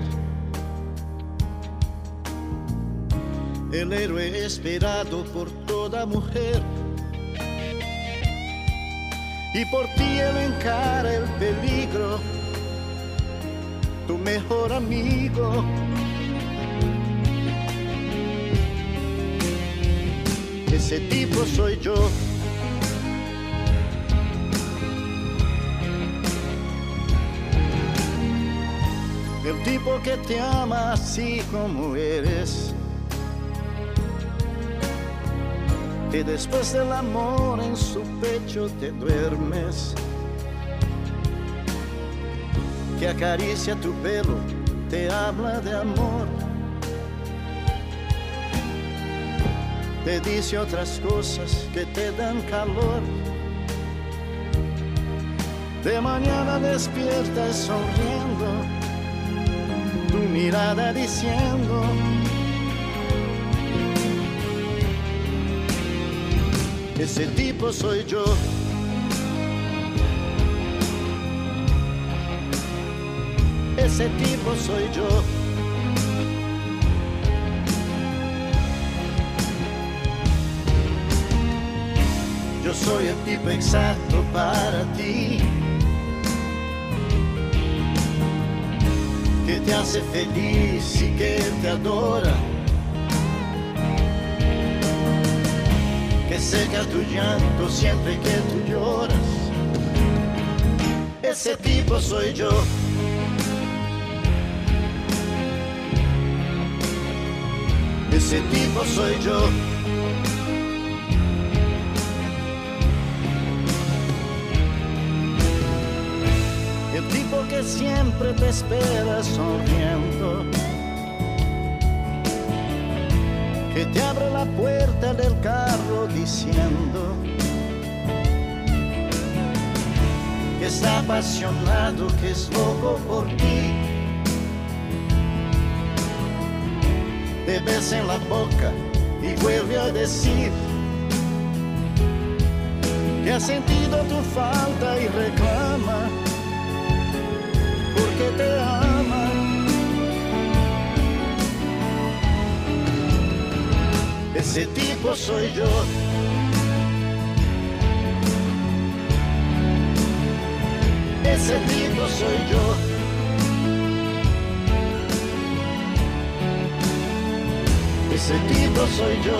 El héroe esperado por toda mujer. Y por ti él encara el peligro, tu mejor amigo. Ese tipo soy yo. El tipo que te ama así como eres. Que después del amor en su pecho te duermes. Que acaricia tu pelo, te habla de amor. Te dice otras cosas que te dan calor. De mañana despiertas sonriendo tu mirada diciendo ese tipo soy yo. Ese tipo soy yo. Yo soy el tipo exacto para ti. que te hace feliz y que te adora. Que seca tu llanto siempre que tú lloras. Ese tipo soy yo. Ese tipo soy yo. El tipo que siempre te espera sonriendo. Que te abre la puerta del carro diciendo que está apasionado, que es loco por ti. Te besa en la boca y vuelve a decir que ha sentido tu falta y reclama porque te ama. Ese tipo soy yo. Ese tipo soy yo. Ese tipo soy yo.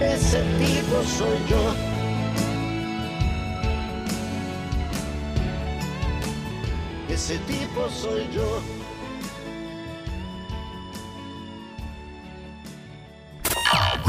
Ese tipo soy yo. Ese tipo soy yo.